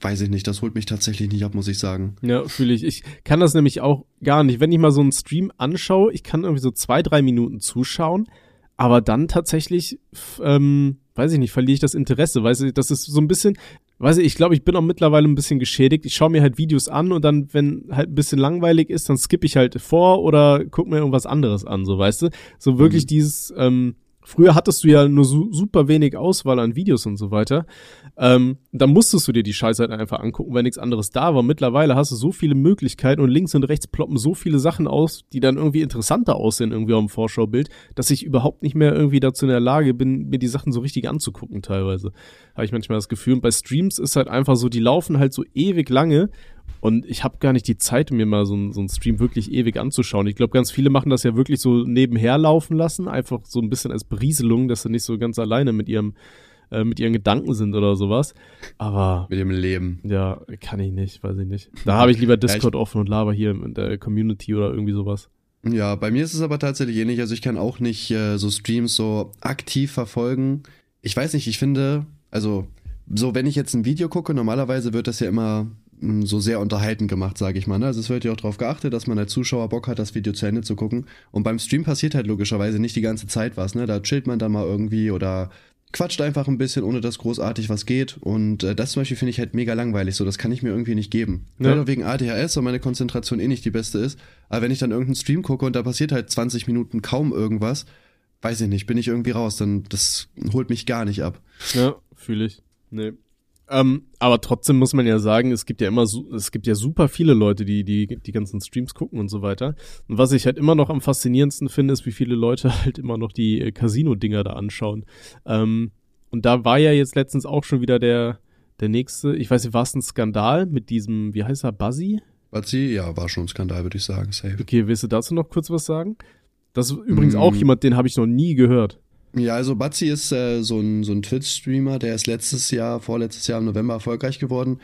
Speaker 2: weiß ich nicht, das holt mich tatsächlich nicht ab, muss ich sagen.
Speaker 3: Ja, fühle ich. Ich kann das nämlich auch gar nicht. Wenn ich mal so einen Stream anschaue, ich kann irgendwie so zwei, drei Minuten zuschauen, aber dann tatsächlich, ähm, weiß ich nicht, verliere ich das Interesse. Weiß ich, das ist so ein bisschen, weiß ich, ich glaube, ich bin auch mittlerweile ein bisschen geschädigt. Ich schaue mir halt Videos an und dann, wenn halt ein bisschen langweilig ist, dann skippe ich halt vor oder guck mir irgendwas anderes an, so weißt du. So wirklich mhm. dieses, ähm, Früher hattest du ja nur su super wenig Auswahl an Videos und so weiter. Ähm, da musstest du dir die Scheiße halt einfach angucken, wenn nichts anderes da war. Mittlerweile hast du so viele Möglichkeiten und links und rechts ploppen so viele Sachen aus, die dann irgendwie interessanter aussehen irgendwie dem Vorschaubild, dass ich überhaupt nicht mehr irgendwie dazu in der Lage bin, mir die Sachen so richtig anzugucken teilweise. Habe ich manchmal das Gefühl. Und bei Streams ist halt einfach so, die laufen halt so ewig lange und ich habe gar nicht die Zeit, mir mal so, so einen Stream wirklich ewig anzuschauen. Ich glaube, ganz viele machen das ja wirklich so nebenher laufen lassen, einfach so ein bisschen als Berieselung, dass sie nicht so ganz alleine mit ihrem äh, mit ihren Gedanken sind oder sowas. Aber
Speaker 2: mit dem Leben.
Speaker 3: Ja, kann ich nicht, weiß ich nicht. Da habe ich lieber Discord [laughs] ja, ich, offen und laber hier in der Community oder irgendwie sowas.
Speaker 2: Ja, bei mir ist es aber tatsächlich ähnlich. Also ich kann auch nicht äh, so Streams so aktiv verfolgen. Ich weiß nicht, ich finde, also so wenn ich jetzt ein Video gucke, normalerweise wird das ja immer so sehr unterhaltend gemacht, sage ich mal. Ne? Also es wird ja auch darauf geachtet, dass man als Zuschauer Bock hat, das Video zu Ende zu gucken. Und beim Stream passiert halt logischerweise nicht die ganze Zeit was. Ne? Da chillt man dann mal irgendwie oder quatscht einfach ein bisschen, ohne dass großartig was geht. Und äh, das zum Beispiel finde ich halt mega langweilig. So, das kann ich mir irgendwie nicht geben. Ja. Weil wegen ADHS und meine Konzentration eh nicht die beste ist. Aber wenn ich dann irgendeinen Stream gucke und da passiert halt 20 Minuten kaum irgendwas, weiß ich nicht, bin ich irgendwie raus. Dann das holt mich gar nicht ab.
Speaker 3: Ja, fühle ich. Nee. Ähm, aber trotzdem muss man ja sagen, es gibt ja immer, es gibt ja super viele Leute, die, die die ganzen Streams gucken und so weiter. Und was ich halt immer noch am faszinierendsten finde, ist, wie viele Leute [laughs] halt immer noch die äh, Casino-Dinger da anschauen. Ähm, und da war ja jetzt letztens auch schon wieder der, der nächste, ich weiß nicht, war es ein Skandal mit diesem, wie heißt er, Buzzy?
Speaker 2: Buzzy, ja, war schon ein Skandal, würde ich sagen, safe.
Speaker 3: Okay, willst du dazu noch kurz was sagen? Das ist übrigens mm. auch jemand, den habe ich noch nie gehört.
Speaker 2: Ja, also Batzi ist äh, so ein, so ein Twitch-Streamer, der ist letztes Jahr, vorletztes Jahr im November erfolgreich geworden,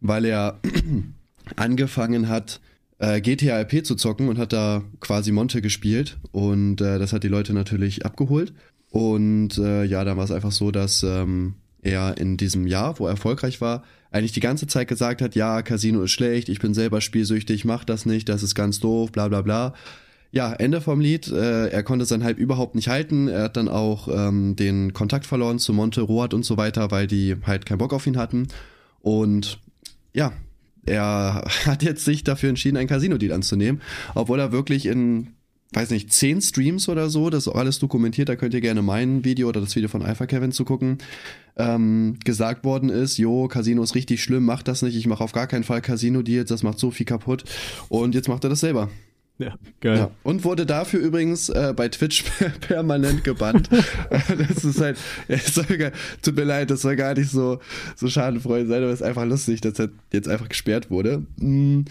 Speaker 2: weil er [clears throat] angefangen hat, äh, GTA RP zu zocken und hat da quasi Monte gespielt und äh, das hat die Leute natürlich abgeholt. Und äh, ja, dann war es einfach so, dass ähm, er in diesem Jahr, wo er erfolgreich war, eigentlich die ganze Zeit gesagt hat, ja, Casino ist schlecht, ich bin selber spielsüchtig, mach das nicht, das ist ganz doof, bla bla bla ja, Ende vom Lied. Äh, er konnte sein Hype überhaupt nicht halten. Er hat dann auch ähm, den Kontakt verloren zu Monte Roat und so weiter, weil die halt keinen Bock auf ihn hatten. Und ja, er [laughs] hat jetzt sich dafür entschieden, ein Casino-Deal anzunehmen, obwohl er wirklich in, weiß nicht, zehn Streams oder so, das ist alles dokumentiert, da könnt ihr gerne mein Video oder das Video von Alpha Kevin zu gucken, ähm, gesagt worden ist, jo, Casino ist richtig schlimm, macht das nicht, ich mache auf gar keinen Fall Casino-Deals, das macht so viel kaputt. Und jetzt macht er das selber.
Speaker 3: Ja, geil. Ja.
Speaker 2: Und wurde dafür übrigens äh, bei Twitch [laughs] permanent gebannt. [laughs] das ist halt, ja, soll gar, tut mir leid, das soll gar nicht so, so schadenfreudig sein, aber es ist einfach lustig, dass er jetzt einfach gesperrt wurde. Mhm.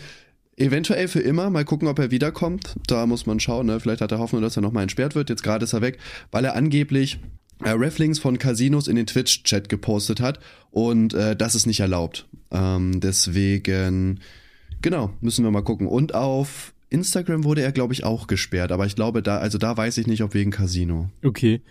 Speaker 2: Eventuell für immer, mal gucken, ob er wiederkommt. Da muss man schauen, ne? Vielleicht hat er Hoffnung, dass er nochmal entsperrt wird. Jetzt gerade ist er weg, weil er angeblich äh, Reflinks von Casinos in den Twitch-Chat gepostet hat und äh, das ist nicht erlaubt. Ähm, deswegen, genau, müssen wir mal gucken. Und auf Instagram wurde er, glaube ich, auch gesperrt, aber ich glaube, da, also da weiß ich nicht, ob wegen Casino.
Speaker 3: Okay.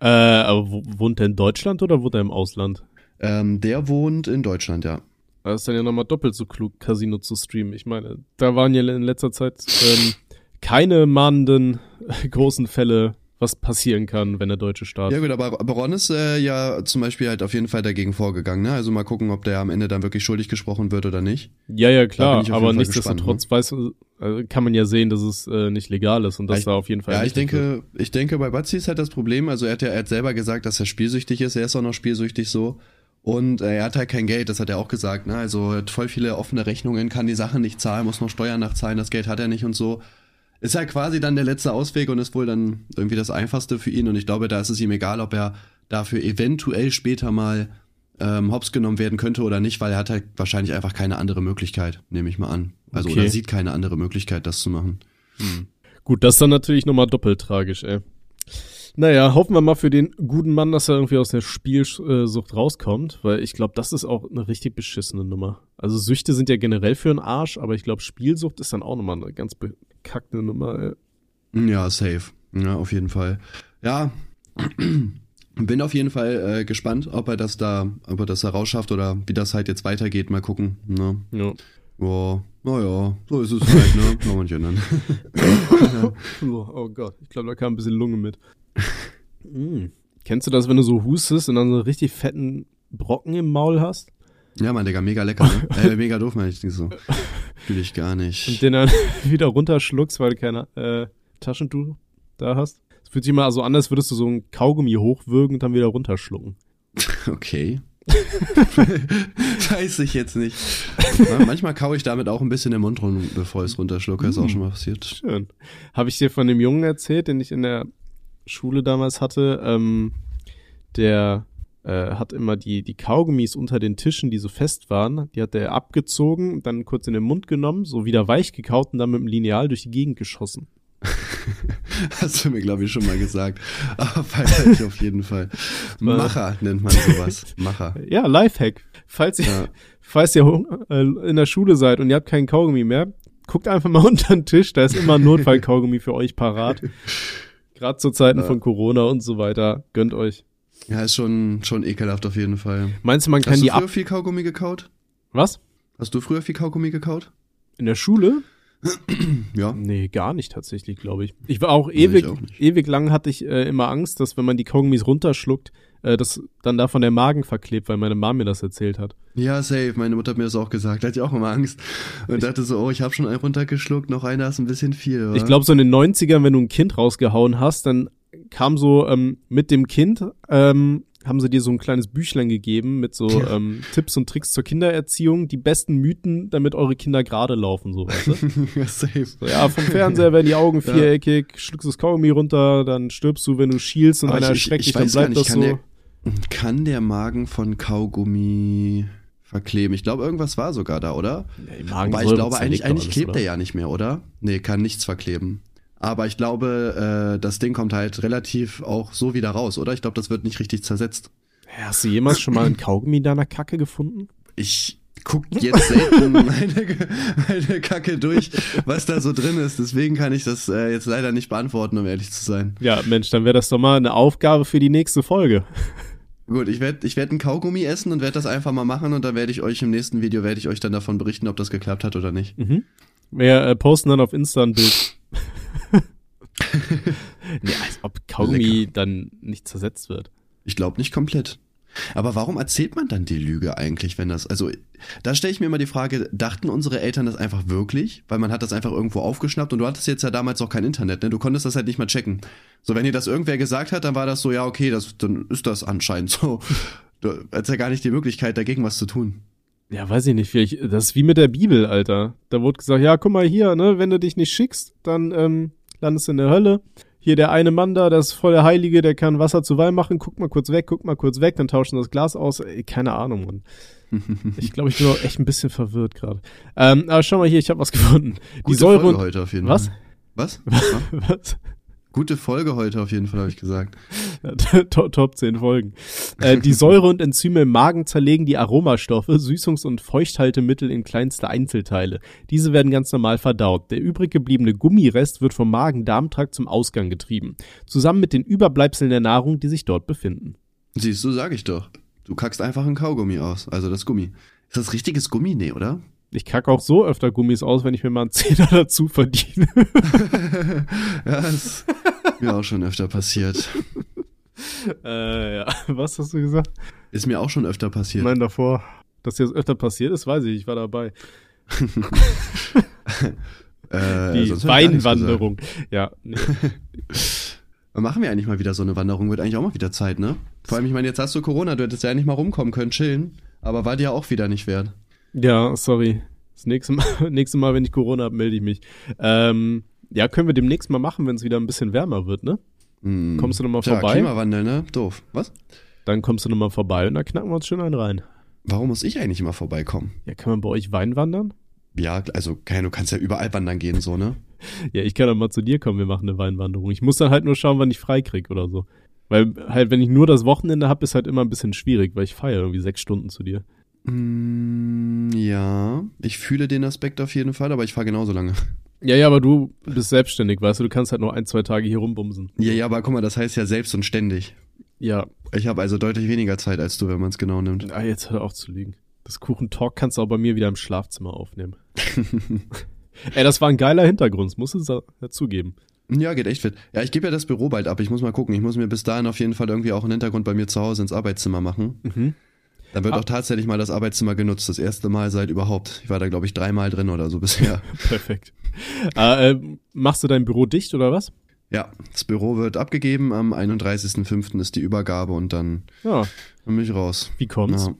Speaker 3: Äh, aber wohnt er in Deutschland oder wohnt er im Ausland?
Speaker 2: Ähm, der wohnt in Deutschland, ja.
Speaker 3: Das ist dann ja nochmal doppelt so klug, Casino zu streamen. Ich meine, da waren ja in letzter Zeit ähm, keine mahnenden [laughs] großen Fälle was passieren kann, wenn der deutsche Staat.
Speaker 2: Ja gut, aber Baron ist äh, ja zum Beispiel halt auf jeden Fall dagegen vorgegangen, ne? Also mal gucken, ob der am Ende dann wirklich schuldig gesprochen wird oder nicht.
Speaker 3: Ja, ja, klar, aber nichtsdestotrotz ne? weiß, äh, kann man ja sehen, dass es äh, nicht legal ist und dass ja, da auf jeden Fall.
Speaker 2: Ja, ich denke, wird. ich denke, bei Batzi ist halt das Problem, also er hat ja er hat selber gesagt, dass er spielsüchtig ist, er ist auch noch spielsüchtig so. Und äh, er hat halt kein Geld, das hat er auch gesagt, ne? Also hat voll viele offene Rechnungen, kann die Sachen nicht zahlen, muss noch Steuern nachzahlen, das Geld hat er nicht und so ist halt quasi dann der letzte Ausweg und ist wohl dann irgendwie das einfachste für ihn. Und ich glaube, da ist es ihm egal, ob er dafür eventuell später mal ähm, hops genommen werden könnte oder nicht, weil er hat halt wahrscheinlich einfach keine andere Möglichkeit, nehme ich mal an. Also okay. oder sieht keine andere Möglichkeit, das zu machen.
Speaker 3: Hm. Gut, das ist dann natürlich nochmal doppelt tragisch, ey. Naja, hoffen wir mal für den guten Mann, dass er irgendwie aus der Spielsucht rauskommt, weil ich glaube, das ist auch eine richtig beschissene Nummer. Also Süchte sind ja generell für einen Arsch, aber ich glaube, Spielsucht ist dann auch nochmal eine ganz bekackte Nummer.
Speaker 2: Ey. Ja, safe. Ja, auf jeden Fall. Ja, [clears throat] Bin auf jeden Fall äh, gespannt, ob er das da, ob er das da rausschafft oder wie das halt jetzt weitergeht. Mal gucken. Ne? Ja. Ja, naja, so ist es halt, ne? Kann man nicht ändern.
Speaker 3: oh, Gott, ich glaube, da kam ein bisschen Lunge mit. [laughs] mm. Kennst du das, wenn du so hustest und dann so richtig fetten Brocken im Maul hast?
Speaker 2: Ja, Mann, Digga, mega lecker, ne? [laughs] äh, mega doof, meine ich nicht so. Fühl ich gar nicht.
Speaker 3: Und den dann [laughs] wieder runterschluckst, weil du keine äh, Taschentuch da hast. Es fühlt sich immer so an, als würdest du so ein Kaugummi hochwürgen und dann wieder runterschlucken. [laughs]
Speaker 2: Okay. Weiß ich jetzt nicht. Manchmal kaue ich damit auch ein bisschen im Mund rum, bevor ich es runterschlucke. Ist auch schon mal passiert.
Speaker 3: Schön. Habe ich dir von dem Jungen erzählt, den ich in der Schule damals hatte? Ähm, der äh, hat immer die, die Kaugummis unter den Tischen, die so fest waren, die hat er abgezogen, dann kurz in den Mund genommen, so wieder weich gekaut und dann mit dem Lineal durch die Gegend geschossen. [laughs]
Speaker 2: Hast du mir, glaube ich, schon mal gesagt. Aber feier ich auf jeden Fall. [laughs] Macher nennt man sowas. Macher. [laughs]
Speaker 3: Ja, Lifehack. Falls ihr, ja. falls ihr äh, in der Schule seid und ihr habt keinen Kaugummi mehr, guckt einfach mal unter den Tisch. Da ist immer ein Notfallkaugummi für euch parat. Gerade zu Zeiten ja. von Corona und so weiter. Gönnt euch.
Speaker 2: Ja, ist schon, schon ekelhaft auf jeden Fall.
Speaker 3: Meinst du, man kann die
Speaker 2: Hast du früher viel Kaugummi gekaut?
Speaker 3: Was?
Speaker 2: Hast du früher viel Kaugummi gekaut?
Speaker 3: In der Schule? [clears throat]
Speaker 2: ja.
Speaker 3: Nee, gar nicht tatsächlich, glaube ich. Ich war auch ewig, nee, auch ewig lang hatte ich äh, immer Angst, dass wenn man die Kaugummis runterschluckt, äh, dass dann davon der Magen verklebt, weil meine Mom mir das erzählt hat.
Speaker 2: Ja, safe. Meine Mutter hat mir das auch gesagt. Da hatte ich auch immer Angst. Und ich dachte so, oh, ich habe schon einen runtergeschluckt, noch einer ist ein bisschen viel. Oder?
Speaker 3: Ich glaube, so in den 90ern, wenn du ein Kind rausgehauen hast, dann kam so ähm, mit dem Kind ähm, haben sie dir so ein kleines Büchlein gegeben mit so ähm, Tipps und Tricks zur Kindererziehung, die besten Mythen, damit eure Kinder gerade laufen, so weißt du? [laughs] ja, safe. So, ja, vom Fernseher werden die Augen viereckig, ja. schluckst das Kaugummi runter, dann stirbst du, wenn du schielst und einer erschreckt dich, dann bleibt nicht, das so.
Speaker 2: Der, kann der Magen von Kaugummi verkleben? Ich glaube, irgendwas war sogar da, oder? Ja, Aber ich glaube, eigentlich, eigentlich klebt oder? er ja nicht mehr, oder? Nee, kann nichts verkleben. Aber ich glaube, äh, das Ding kommt halt relativ auch so wieder raus, oder? Ich glaube, das wird nicht richtig zersetzt.
Speaker 3: Hast du jemals schon mal einen Kaugummi deiner Kacke gefunden?
Speaker 2: Ich guck jetzt selten [laughs] meine, meine Kacke durch, was da so drin ist. Deswegen kann ich das äh, jetzt leider nicht beantworten, um ehrlich zu sein.
Speaker 3: Ja, Mensch, dann wäre das doch mal eine Aufgabe für die nächste Folge.
Speaker 2: Gut, ich werde ich werd einen Kaugummi essen und werde das einfach mal machen und dann werde ich euch im nächsten Video werde ich euch dann davon berichten, ob das geklappt hat oder nicht.
Speaker 3: Mhm. Wir äh, posten dann auf Insta ein Bild. [laughs] nee, als ob Kaugummi Lecker. dann nicht zersetzt wird.
Speaker 2: Ich glaube nicht komplett. Aber warum erzählt man dann die Lüge eigentlich, wenn das, also da stelle ich mir immer die Frage, dachten unsere Eltern das einfach wirklich? Weil man hat das einfach irgendwo aufgeschnappt und du hattest jetzt ja damals auch kein Internet, ne? Du konntest das halt nicht mal checken. So, wenn dir das irgendwer gesagt hat, dann war das so, ja, okay, das, dann ist das anscheinend so. [laughs] Du hast ja gar nicht die Möglichkeit, dagegen was zu tun.
Speaker 3: Ja, weiß ich nicht, vielleicht, das ist wie mit der Bibel, Alter. Da wurde gesagt, ja, guck mal hier, ne, wenn du dich nicht schickst, dann ähm, landest du in der Hölle. Hier der eine Mann da, das ist voll der Heilige, der kann Wasser zu Wein machen. Guck mal kurz weg, guck mal kurz weg, dann tauschen das Glas aus. Ey, keine Ahnung, Mann. [laughs] Ich glaube, ich bin auch echt ein bisschen verwirrt gerade. Ähm, aber schau mal hier, ich habe was [laughs] gefunden.
Speaker 2: Gute Die Säure Folge heute auf jeden
Speaker 3: was?
Speaker 2: Fall. Was? [laughs] Was? was? Gute Folge heute auf jeden Fall, habe ich gesagt. [laughs]
Speaker 3: top, top 10 Folgen. Äh, die Säure und Enzyme im Magen zerlegen die Aromastoffe, Süßungs- und Feuchthaltemittel in kleinste Einzelteile. Diese werden ganz normal verdaut. Der übrig gebliebene Gummirest wird vom Magen-Darm-Trakt zum Ausgang getrieben. Zusammen mit den Überbleibseln der Nahrung, die sich dort befinden.
Speaker 2: Siehst du, sag ich doch. Du kackst einfach ein Kaugummi aus, also das Gummi. Ist das richtiges Gummi? Nee, oder?
Speaker 3: Ich kacke auch so öfter Gummis aus, wenn ich mir mal einen Zehner [laughs] dazu verdiene. [laughs]
Speaker 2: ja, das ist mir auch schon öfter passiert. [laughs]
Speaker 3: Äh, ja. Was hast du gesagt?
Speaker 2: Ist mir auch schon öfter passiert.
Speaker 3: Nein, davor. Dass dir das öfter passiert ist, weiß ich. Ich war dabei. äh, Die Weinwanderung. Ja. Nee.
Speaker 2: Machen wir eigentlich mal wieder so eine Wanderung? Wird eigentlich auch mal wieder Zeit, ne? Vor allem, ich meine, jetzt hast du Corona, du hättest ja nicht mal rumkommen können, chillen. Aber war dir auch wieder nicht wert.
Speaker 3: Ja, sorry. Das nächste Mal, [laughs] nächste Mal wenn ich Corona habe, melde ich mich. Ähm, ja, können wir demnächst mal machen, wenn es wieder ein bisschen wärmer wird, ne? Mm. Kommst du nochmal vorbei?
Speaker 2: Klimawandel, ne? Doof. Was?
Speaker 3: Dann kommst du nochmal vorbei und dann knacken wir uns schön einen rein.
Speaker 2: Warum muss ich eigentlich immer vorbeikommen?
Speaker 3: Ja, kann man bei euch Wein wandern?
Speaker 2: Ja, also du kannst ja überall wandern gehen, so, ne? [laughs]
Speaker 3: ja, ich kann dann mal zu dir kommen, wir machen eine Weinwanderung. Ich muss dann halt nur schauen, wann ich frei krieg oder so. Weil halt, wenn ich nur das Wochenende habe, ist halt immer ein bisschen schwierig, weil ich feiere irgendwie sechs Stunden zu dir.
Speaker 2: Mm, ja, ich fühle den Aspekt auf jeden Fall, aber ich fahre genauso lange.
Speaker 3: Ja, ja, aber du bist selbstständig, weißt du, du kannst halt nur ein, zwei Tage hier rumbumsen.
Speaker 2: Ja, ja, aber guck mal, das heißt ja selbst und ständig.
Speaker 3: Ja.
Speaker 2: Ich habe also deutlich weniger Zeit als du, wenn man es genau nimmt.
Speaker 3: Ah, jetzt hört er auch zu liegen. Das Kuchentalk kannst du auch bei mir wieder im Schlafzimmer aufnehmen. [laughs] Ey, das war ein geiler Hintergrund, das musst du dazugeben.
Speaker 2: Ja, geht echt fit. Ja, ich gebe ja das Büro bald ab. Ich muss mal gucken. Ich muss mir bis dahin auf jeden Fall irgendwie auch einen Hintergrund bei mir zu Hause ins Arbeitszimmer machen. Mhm. Dann wird ah. auch tatsächlich mal das Arbeitszimmer genutzt. Das erste Mal seit überhaupt. Ich war da, glaube ich, dreimal drin oder so bisher. [laughs]
Speaker 3: Perfekt. äh, äh, machst du dein Büro dicht oder was?
Speaker 2: Ja, das Büro wird abgegeben. Am 31.05. ist die Übergabe und dann ja. bin ich raus.
Speaker 3: Wie kommt's?
Speaker 2: Ja.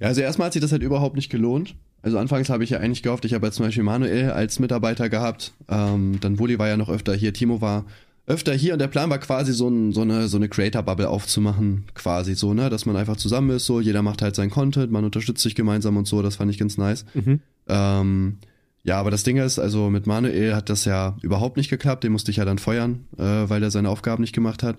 Speaker 2: ja, also erstmal hat sich das halt überhaupt nicht gelohnt. Also anfangs habe ich ja eigentlich gehofft, ich habe jetzt zum Beispiel Manuel als Mitarbeiter gehabt, ähm, dann Wulli war ja noch öfter hier, Timo war öfter hier und der Plan war quasi so, ein, so eine, so eine Creator-Bubble aufzumachen, quasi so, ne, dass man einfach zusammen ist, so, jeder macht halt sein Content, man unterstützt sich gemeinsam und so, das fand ich ganz nice. Mhm. Ähm, ja, aber das Ding ist, also mit Manuel hat das ja überhaupt nicht geklappt, den musste ich ja dann feuern, äh, weil er seine Aufgaben nicht gemacht hat.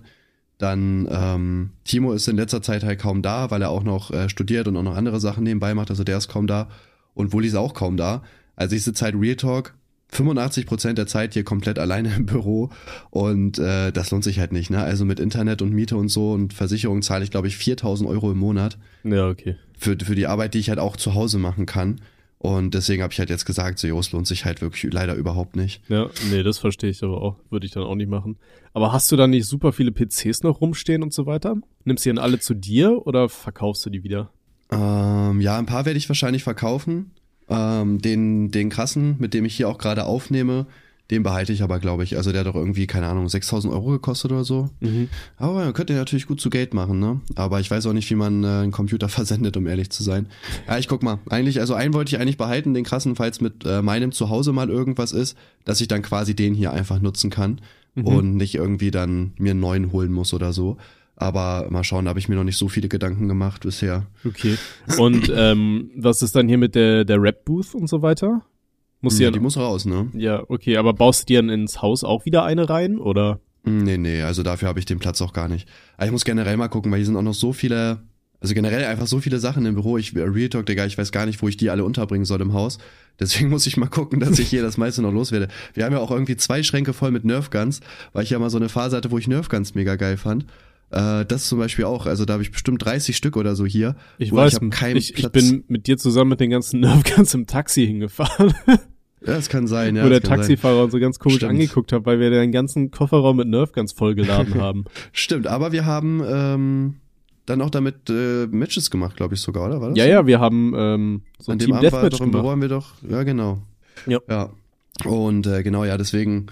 Speaker 2: Dann ähm, Timo ist in letzter Zeit halt kaum da, weil er auch noch äh, studiert und auch noch andere Sachen nebenbei macht, also der ist kaum da und Wulli ist auch kaum da. Also ich sitze halt Real Talk 85 Prozent der Zeit hier komplett alleine im Büro und äh, das lohnt sich halt nicht. Ne? Also mit Internet und Miete und so und Versicherung zahle ich glaube ich 4000 Euro im Monat.
Speaker 3: Ja, okay.
Speaker 2: Für, für die Arbeit, die ich halt auch zu Hause machen kann. Und deswegen habe ich halt jetzt gesagt, so, jo, es lohnt sich halt wirklich leider überhaupt nicht.
Speaker 3: Ja, nee, das verstehe ich aber auch. Würde ich dann auch nicht machen. Aber hast du dann nicht super viele PCs noch rumstehen und so weiter? Nimmst du die dann alle zu dir oder verkaufst du die wieder?
Speaker 2: Ähm, ja, ein paar werde ich wahrscheinlich verkaufen. Ähm, den, den krassen, mit dem ich hier auch gerade aufnehme, den behalte ich aber, glaube ich. Also der hat doch irgendwie, keine Ahnung, 6000 Euro gekostet oder so. Mhm. Aber man könnte den natürlich gut zu Geld machen, ne? Aber ich weiß auch nicht, wie man äh, einen Computer [laughs] versendet, um ehrlich zu sein. Ja, ich guck mal. Eigentlich, also einen wollte ich eigentlich behalten, den krassen, falls mit äh, meinem Zuhause mal irgendwas ist, dass ich dann quasi den hier einfach nutzen kann mhm. und nicht irgendwie dann mir einen neuen holen muss oder so. Aber mal schauen, da habe ich mir noch nicht so viele Gedanken gemacht bisher.
Speaker 3: Okay. Und ähm, was ist dann hier mit der, der Rap-Booth und so weiter?
Speaker 2: Muss ja, die muss raus, ne?
Speaker 3: Ja, okay, aber baust du dir dann ins Haus auch wieder eine rein, oder?
Speaker 2: Nee, nee, also dafür habe ich den Platz auch gar nicht. Aber ich muss generell mal gucken, weil hier sind auch noch so viele, also generell einfach so viele Sachen im Büro. Ich, Real Talk, Digga, ich weiß gar nicht, wo ich die alle unterbringen soll im Haus. Deswegen [laughs] muss ich mal gucken, dass ich hier das meiste noch loswerde. Wir haben ja auch irgendwie zwei Schränke voll mit Nerfguns, weil ich ja mal so eine Phase hatte, wo ich Nerfguns mega geil fand. Äh, das zum Beispiel auch. Also da habe ich bestimmt 30 Stück oder so hier.
Speaker 3: Ich weiß, ich, ich, ich bin mit dir zusammen mit den ganzen [laughs] Nerfguns im Taxi hingefahren.
Speaker 2: Ja, das kann sein, ja.
Speaker 3: Wo der Taxifahrer sein. uns so ganz komisch Stimmt. angeguckt hat, weil wir den ganzen Kofferraum mit Nerfguns vollgeladen haben. [laughs]
Speaker 2: Stimmt, aber wir haben ähm, dann auch damit äh, Matches gemacht, glaube ich sogar, oder?
Speaker 3: War das ja, so? ja, wir haben ähm,
Speaker 2: so ein An Team dem Abend Deathmatch war doch im Büro haben wir doch, ja genau. Ja. ja. Und äh, genau, ja, deswegen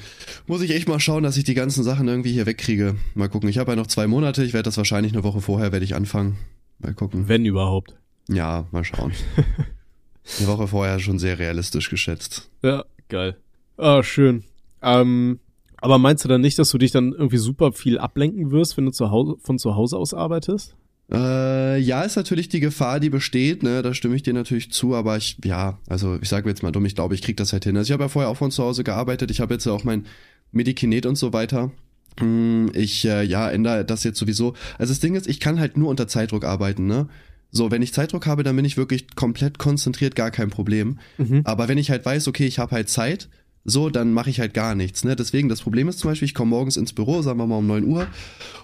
Speaker 2: muss ich echt mal schauen, dass ich die ganzen Sachen irgendwie hier wegkriege. Mal gucken. Ich habe ja noch zwei Monate. Ich werde das wahrscheinlich eine Woche vorher werde ich anfangen. Mal gucken.
Speaker 3: Wenn überhaupt.
Speaker 2: Ja, mal schauen. [laughs] eine Woche vorher schon sehr realistisch geschätzt.
Speaker 3: Ja, geil. Ah, schön. Ähm, aber meinst du dann nicht, dass du dich dann irgendwie super viel ablenken wirst, wenn du zu Hause, von zu Hause aus arbeitest?
Speaker 2: Äh, ja, ist natürlich die Gefahr, die besteht, ne, da stimme ich dir natürlich zu, aber ich, ja, also ich sage jetzt mal dumm, ich glaube, ich krieg das halt hin. Also ich habe ja vorher auch von zu Hause gearbeitet, ich habe jetzt ja auch mein Medikinet und so weiter. Hm, ich, äh, ja, ändere das jetzt sowieso. Also das Ding ist, ich kann halt nur unter Zeitdruck arbeiten, ne? So, wenn ich Zeitdruck habe, dann bin ich wirklich komplett konzentriert, gar kein Problem. Mhm. Aber wenn ich halt weiß, okay, ich habe halt Zeit, so, dann mache ich halt gar nichts. Ne? Deswegen, das Problem ist zum Beispiel, ich komme morgens ins Büro, sagen wir mal um 9 Uhr,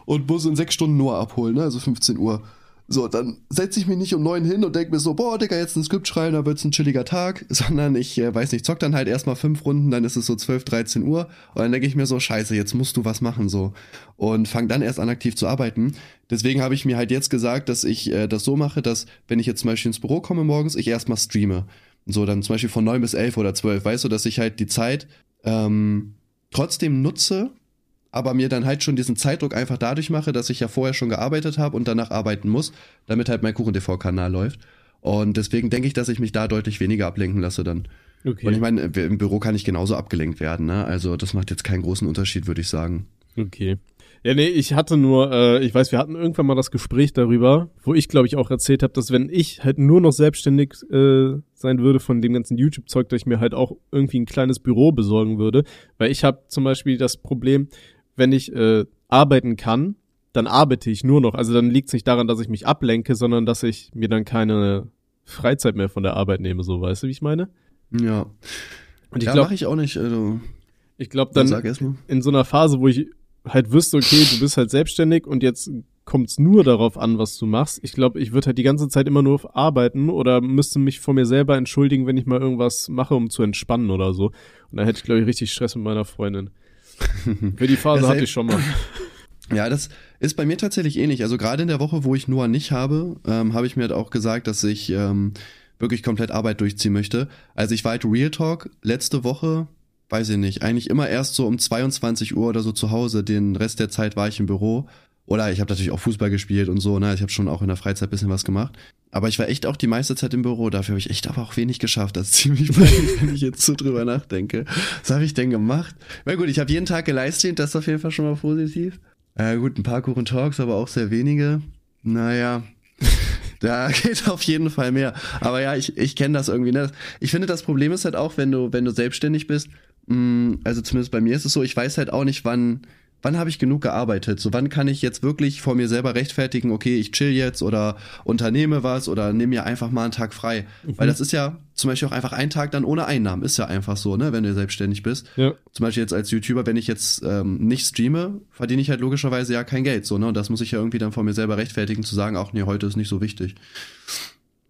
Speaker 2: und muss in sechs Stunden nur abholen, ne? also 15 Uhr. So, dann setze ich mich nicht um neun hin und denke mir so, boah, Digga, jetzt ein Skript schreiben, da wird's ein chilliger Tag, [laughs] sondern ich, äh, weiß nicht, zock dann halt erstmal fünf Runden, dann ist es so 12, 13 Uhr und dann denke ich mir so, scheiße, jetzt musst du was machen so und fang dann erst an aktiv zu arbeiten. Deswegen habe ich mir halt jetzt gesagt, dass ich äh, das so mache, dass wenn ich jetzt zum Beispiel ins Büro komme morgens, ich erstmal streame. So, dann zum Beispiel von neun bis elf oder zwölf, weißt du, dass ich halt die Zeit ähm, trotzdem nutze, aber mir dann halt schon diesen Zeitdruck einfach dadurch mache, dass ich ja vorher schon gearbeitet habe und danach arbeiten muss, damit halt mein Kuchen-TV-Kanal läuft. Und deswegen denke ich, dass ich mich da deutlich weniger ablenken lasse dann. Okay. Und ich meine, im Büro kann ich genauso abgelenkt werden, ne? Also das macht jetzt keinen großen Unterschied, würde ich sagen.
Speaker 3: Okay. Ja, nee, ich hatte nur, äh, ich weiß, wir hatten irgendwann mal das Gespräch darüber, wo ich, glaube ich, auch erzählt habe, dass wenn ich halt nur noch selbstständig äh, sein würde von dem ganzen YouTube-Zeug, dass ich mir halt auch irgendwie ein kleines Büro besorgen würde. Weil ich habe zum Beispiel das Problem, wenn ich äh, arbeiten kann, dann arbeite ich nur noch. Also dann liegt es nicht daran, dass ich mich ablenke, sondern dass ich mir dann keine Freizeit mehr von der Arbeit nehme, so weißt du, wie ich meine?
Speaker 2: Ja.
Speaker 3: Und ich ja, glaube,
Speaker 2: ich auch nicht. Also,
Speaker 3: ich glaube dann in so einer Phase, wo ich halt wüsste, okay, du bist halt selbstständig und jetzt kommt es nur darauf an, was du machst. Ich glaube, ich würde halt die ganze Zeit immer nur arbeiten oder müsste mich vor mir selber entschuldigen, wenn ich mal irgendwas mache, um zu entspannen oder so. Und dann hätte ich, glaube ich, richtig Stress mit meiner Freundin. [laughs] Für die Phase hatte ich schon mal.
Speaker 2: Ja, das ist bei mir tatsächlich ähnlich. Also gerade in der Woche, wo ich Noah nicht habe, ähm, habe ich mir halt auch gesagt, dass ich ähm, wirklich komplett Arbeit durchziehen möchte. Also ich war halt Real Talk letzte Woche, weiß ich nicht, eigentlich immer erst so um 22 Uhr oder so zu Hause. Den Rest der Zeit war ich im Büro. Oder ich habe natürlich auch Fußball gespielt und so, ne? Ich habe schon auch in der Freizeit bisschen was gemacht. Aber ich war echt auch die meiste Zeit im Büro. Dafür habe ich echt aber auch wenig geschafft. Das ist [laughs] ziemlich peinlich, wenn ich jetzt so drüber nachdenke. Was habe ich denn gemacht? Na gut, ich habe jeden Tag geleistet, das ist auf jeden Fall schon mal positiv. Äh, gut, ein paar Kuchen Talks, aber auch sehr wenige. Naja, [laughs] da [laughs] geht auf jeden Fall mehr. Aber ja, ich, ich kenne das irgendwie. Ne? Ich finde, das Problem ist halt auch, wenn du, wenn du selbstständig bist, also zumindest bei mir ist es so, ich weiß halt auch nicht, wann, wann habe ich genug gearbeitet? So, wann kann ich jetzt wirklich vor mir selber rechtfertigen, okay, ich chill jetzt oder unternehme was oder nehme mir einfach mal einen Tag frei? Mhm. Weil das ist ja zum Beispiel auch einfach ein Tag dann ohne Einnahmen. Ist ja einfach so, ne, wenn du selbstständig bist. Ja. Zum Beispiel jetzt als YouTuber, wenn ich jetzt ähm, nicht streame, verdiene ich halt logischerweise ja kein Geld, so, ne? Und das muss ich ja irgendwie dann vor mir selber rechtfertigen, zu sagen, auch nee, heute ist nicht so wichtig.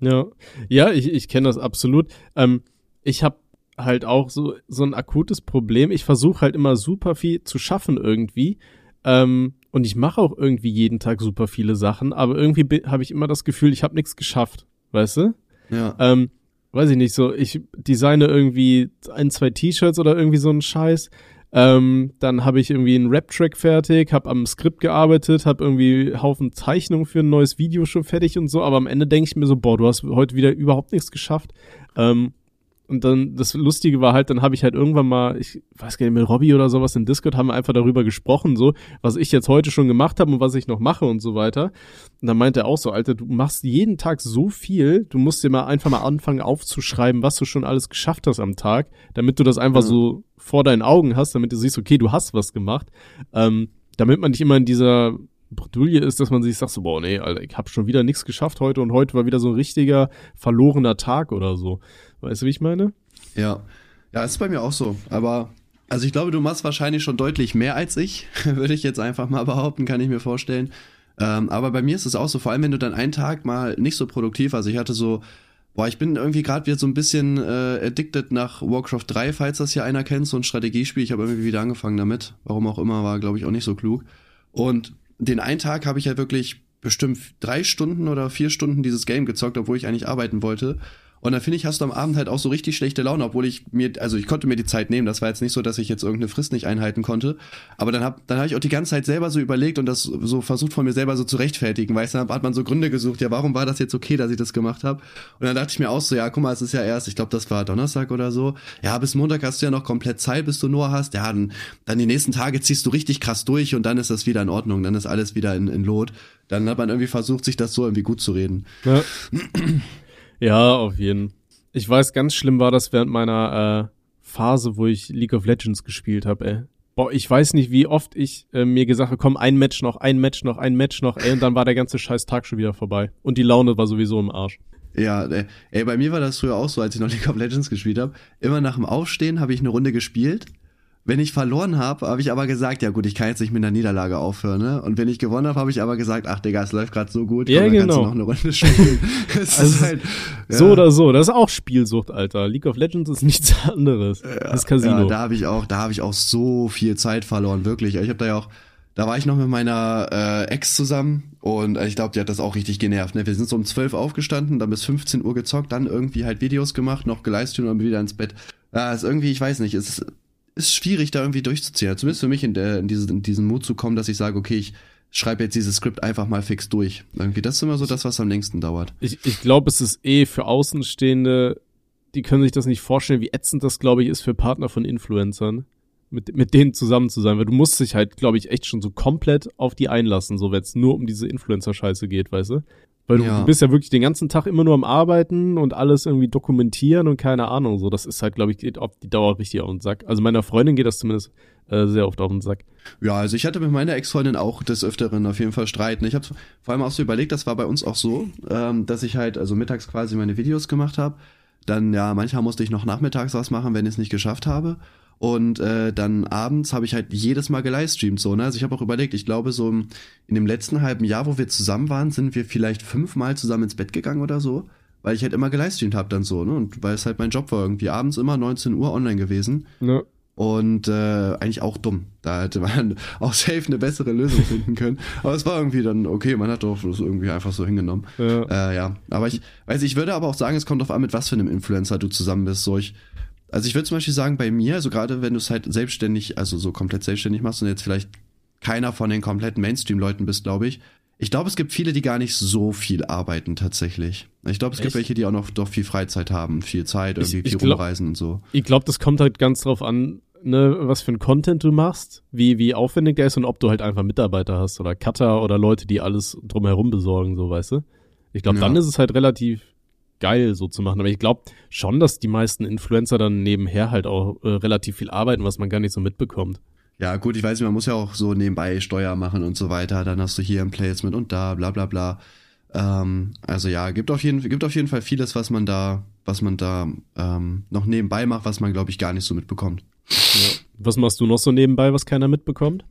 Speaker 3: Ja, ja, ich, ich kenne das absolut. Ähm, ich habe halt auch so, so ein akutes Problem. Ich versuche halt immer super viel zu schaffen irgendwie. Ähm, und ich mache auch irgendwie jeden Tag super viele Sachen, aber irgendwie habe ich immer das Gefühl, ich habe nichts geschafft, weißt du? Ja. Ähm, weiß ich nicht, so, ich designe irgendwie ein, zwei T-Shirts oder irgendwie so einen Scheiß. Ähm, dann habe ich irgendwie einen Rap-Track fertig, habe am Skript gearbeitet, habe irgendwie Haufen Zeichnungen für ein neues Video schon fertig und so, aber am Ende denke ich mir so, boah, du hast heute wieder überhaupt nichts geschafft. Ähm, und dann, das Lustige war halt, dann habe ich halt irgendwann mal, ich weiß gar nicht, mit Robbie oder sowas in Discord haben wir einfach darüber gesprochen, so, was ich jetzt heute schon gemacht habe und was ich noch mache und so weiter. Und dann meinte er auch so, Alter, du machst jeden Tag so viel, du musst dir mal einfach mal anfangen aufzuschreiben, was du schon alles geschafft hast am Tag, damit du das einfach mhm. so vor deinen Augen hast, damit du siehst, okay, du hast was gemacht. Ähm, damit man nicht immer in dieser Bredouille ist, dass man sich sagt so, boah, nee, Alter, ich habe schon wieder nichts geschafft heute und heute war wieder so ein richtiger verlorener Tag oder so. Weißt du, wie ich meine?
Speaker 2: Ja. Ja, ist bei mir auch so. Aber, also ich glaube, du machst wahrscheinlich schon deutlich mehr als ich, [laughs] würde ich jetzt einfach mal behaupten, kann ich mir vorstellen. Ähm, aber bei mir ist es auch so, vor allem wenn du dann einen Tag mal nicht so produktiv, also ich hatte so, boah, ich bin irgendwie gerade wieder so ein bisschen äh, addicted nach Warcraft 3, falls das hier einer kennt, so ein Strategiespiel. Ich habe irgendwie wieder angefangen damit. Warum auch immer, war glaube ich auch nicht so klug. Und den einen Tag habe ich ja wirklich bestimmt drei Stunden oder vier Stunden dieses Game gezockt, obwohl ich eigentlich arbeiten wollte. Und dann finde ich, hast du am Abend halt auch so richtig schlechte Laune, obwohl ich mir, also ich konnte mir die Zeit nehmen. Das war jetzt nicht so, dass ich jetzt irgendeine Frist nicht einhalten konnte. Aber dann habe dann hab ich auch die ganze Zeit selber so überlegt und das so versucht von mir selber so zu rechtfertigen. Weißt du, dann hat man so Gründe gesucht, ja, warum war das jetzt okay, dass ich das gemacht habe? Und dann dachte ich mir auch so, ja, guck mal, es ist ja erst, ich glaube, das war Donnerstag oder so. Ja, bis Montag hast du ja noch komplett Zeit, bis du nur hast. Ja, dann, dann die nächsten Tage ziehst du richtig krass durch und dann ist das wieder in Ordnung. Dann ist alles wieder in, in Lot. Dann hat man irgendwie versucht, sich das so irgendwie gut zu reden.
Speaker 3: Ja, [clears throat] ja auf jeden Fall. Ich weiß, ganz schlimm war das während meiner äh, Phase, wo ich League of Legends gespielt habe, ey. Boah, ich weiß nicht, wie oft ich äh, mir gesagt habe, komm, ein Match noch, ein Match noch, ein Match noch, ey, und dann war der ganze scheiß Tag schon wieder vorbei. Und die Laune war sowieso im Arsch.
Speaker 2: Ja, ey, bei mir war das früher auch so, als ich noch League of Legends gespielt habe. Immer nach dem Aufstehen habe ich eine Runde gespielt wenn ich verloren habe, habe ich aber gesagt, ja gut, ich kann jetzt nicht mit einer Niederlage aufhören. Ne? Und wenn ich gewonnen habe, habe ich aber gesagt, ach Digga, es läuft gerade so gut,
Speaker 3: ja,
Speaker 2: komm,
Speaker 3: genau. kannst
Speaker 2: du noch eine Runde spielen. [laughs] [laughs]
Speaker 3: also halt, ja. So oder so, das ist auch Spielsucht, Alter. League of Legends ist nichts [laughs] anderes. Ja, das Casino.
Speaker 2: Ja, da habe ich auch, da habe ich auch so viel Zeit verloren, wirklich. Ich habe da ja auch, da war ich noch mit meiner äh, Ex zusammen und ich glaube, die hat das auch richtig genervt. Ne? Wir sind so um 12 aufgestanden, dann bis 15 Uhr gezockt, dann irgendwie halt Videos gemacht, noch geleistet und wieder ins Bett. Ja, ist irgendwie, ich weiß nicht, ist ist schwierig, da irgendwie durchzuziehen. Zumindest für mich in, der, in, diese, in diesen Mut zu kommen, dass ich sage, okay, ich schreibe jetzt dieses Skript einfach mal fix durch. Irgendwie, das ist immer so das, was am längsten dauert.
Speaker 3: Ich, ich glaube, es ist eh für Außenstehende, die können sich das nicht vorstellen, wie ätzend das, glaube ich, ist für Partner von Influencern. Mit, mit denen zusammen zu sein, weil du musst dich halt, glaube ich, echt schon so komplett auf die einlassen, so wenn es nur um diese Influencer-Scheiße geht, weißt du? Weil du, ja. du, bist ja wirklich den ganzen Tag immer nur am Arbeiten und alles irgendwie dokumentieren und keine Ahnung. So, das ist halt, glaube ich, geht auf die Dauer richtig auf den Sack. Also meiner Freundin geht das zumindest äh, sehr oft auf den Sack.
Speaker 2: Ja, also ich hatte mit meiner Ex-Freundin auch des Öfteren auf jeden Fall Streiten. Ich habe vor allem auch so überlegt, das war bei uns auch so, ähm, dass ich halt also mittags quasi meine Videos gemacht habe. Dann ja, manchmal musste ich noch nachmittags was machen, wenn ich es nicht geschafft habe. Und äh, dann abends habe ich halt jedes Mal gelivestreamt so, ne? Also ich habe auch überlegt, ich glaube so in dem letzten halben Jahr, wo wir zusammen waren, sind wir vielleicht fünfmal zusammen ins Bett gegangen oder so, weil ich halt immer gelivestreamt habe dann so, ne? Und weil es halt mein Job war, irgendwie abends immer 19 Uhr online gewesen. Ja. Und äh, eigentlich auch dumm. Da hätte man [laughs] auch safe eine bessere Lösung finden können. Aber es war irgendwie dann okay, man hat doch das irgendwie einfach so hingenommen. Ja. Äh, ja. Aber ich weiß, ich würde aber auch sagen, es kommt auf an, mit was für einem Influencer du zusammen bist. So ich, also ich würde zum Beispiel sagen, bei mir, also gerade wenn du es halt selbstständig, also so komplett selbstständig machst und jetzt vielleicht keiner von den kompletten Mainstream-Leuten bist, glaube ich. Ich glaube, es gibt viele, die gar nicht so viel arbeiten tatsächlich. Ich glaube, es Echt? gibt welche, die auch noch doch viel Freizeit haben, viel Zeit, irgendwie ich, ich viel glaub, rumreisen und so.
Speaker 3: Ich glaube, das kommt halt ganz drauf an, ne, was für ein Content du machst, wie, wie aufwendig der ist und ob du halt einfach Mitarbeiter hast oder Cutter oder Leute, die alles drumherum besorgen, so weißt du. Ich glaube, ja. dann ist es halt relativ geil so zu machen. Aber ich glaube schon, dass die meisten Influencer dann nebenher halt auch äh, relativ viel arbeiten, was man gar nicht so mitbekommt.
Speaker 2: Ja, gut, ich weiß nicht, man muss ja auch so nebenbei Steuer machen und so weiter. Dann hast du hier ein Placement und da, bla bla bla. Ähm, also ja, gibt auf jeden, gibt auf jeden Fall vieles, was man da, was man da ähm, noch nebenbei macht, was man, glaube ich, gar nicht so mitbekommt.
Speaker 3: Ja. Was machst du noch so nebenbei, was keiner mitbekommt?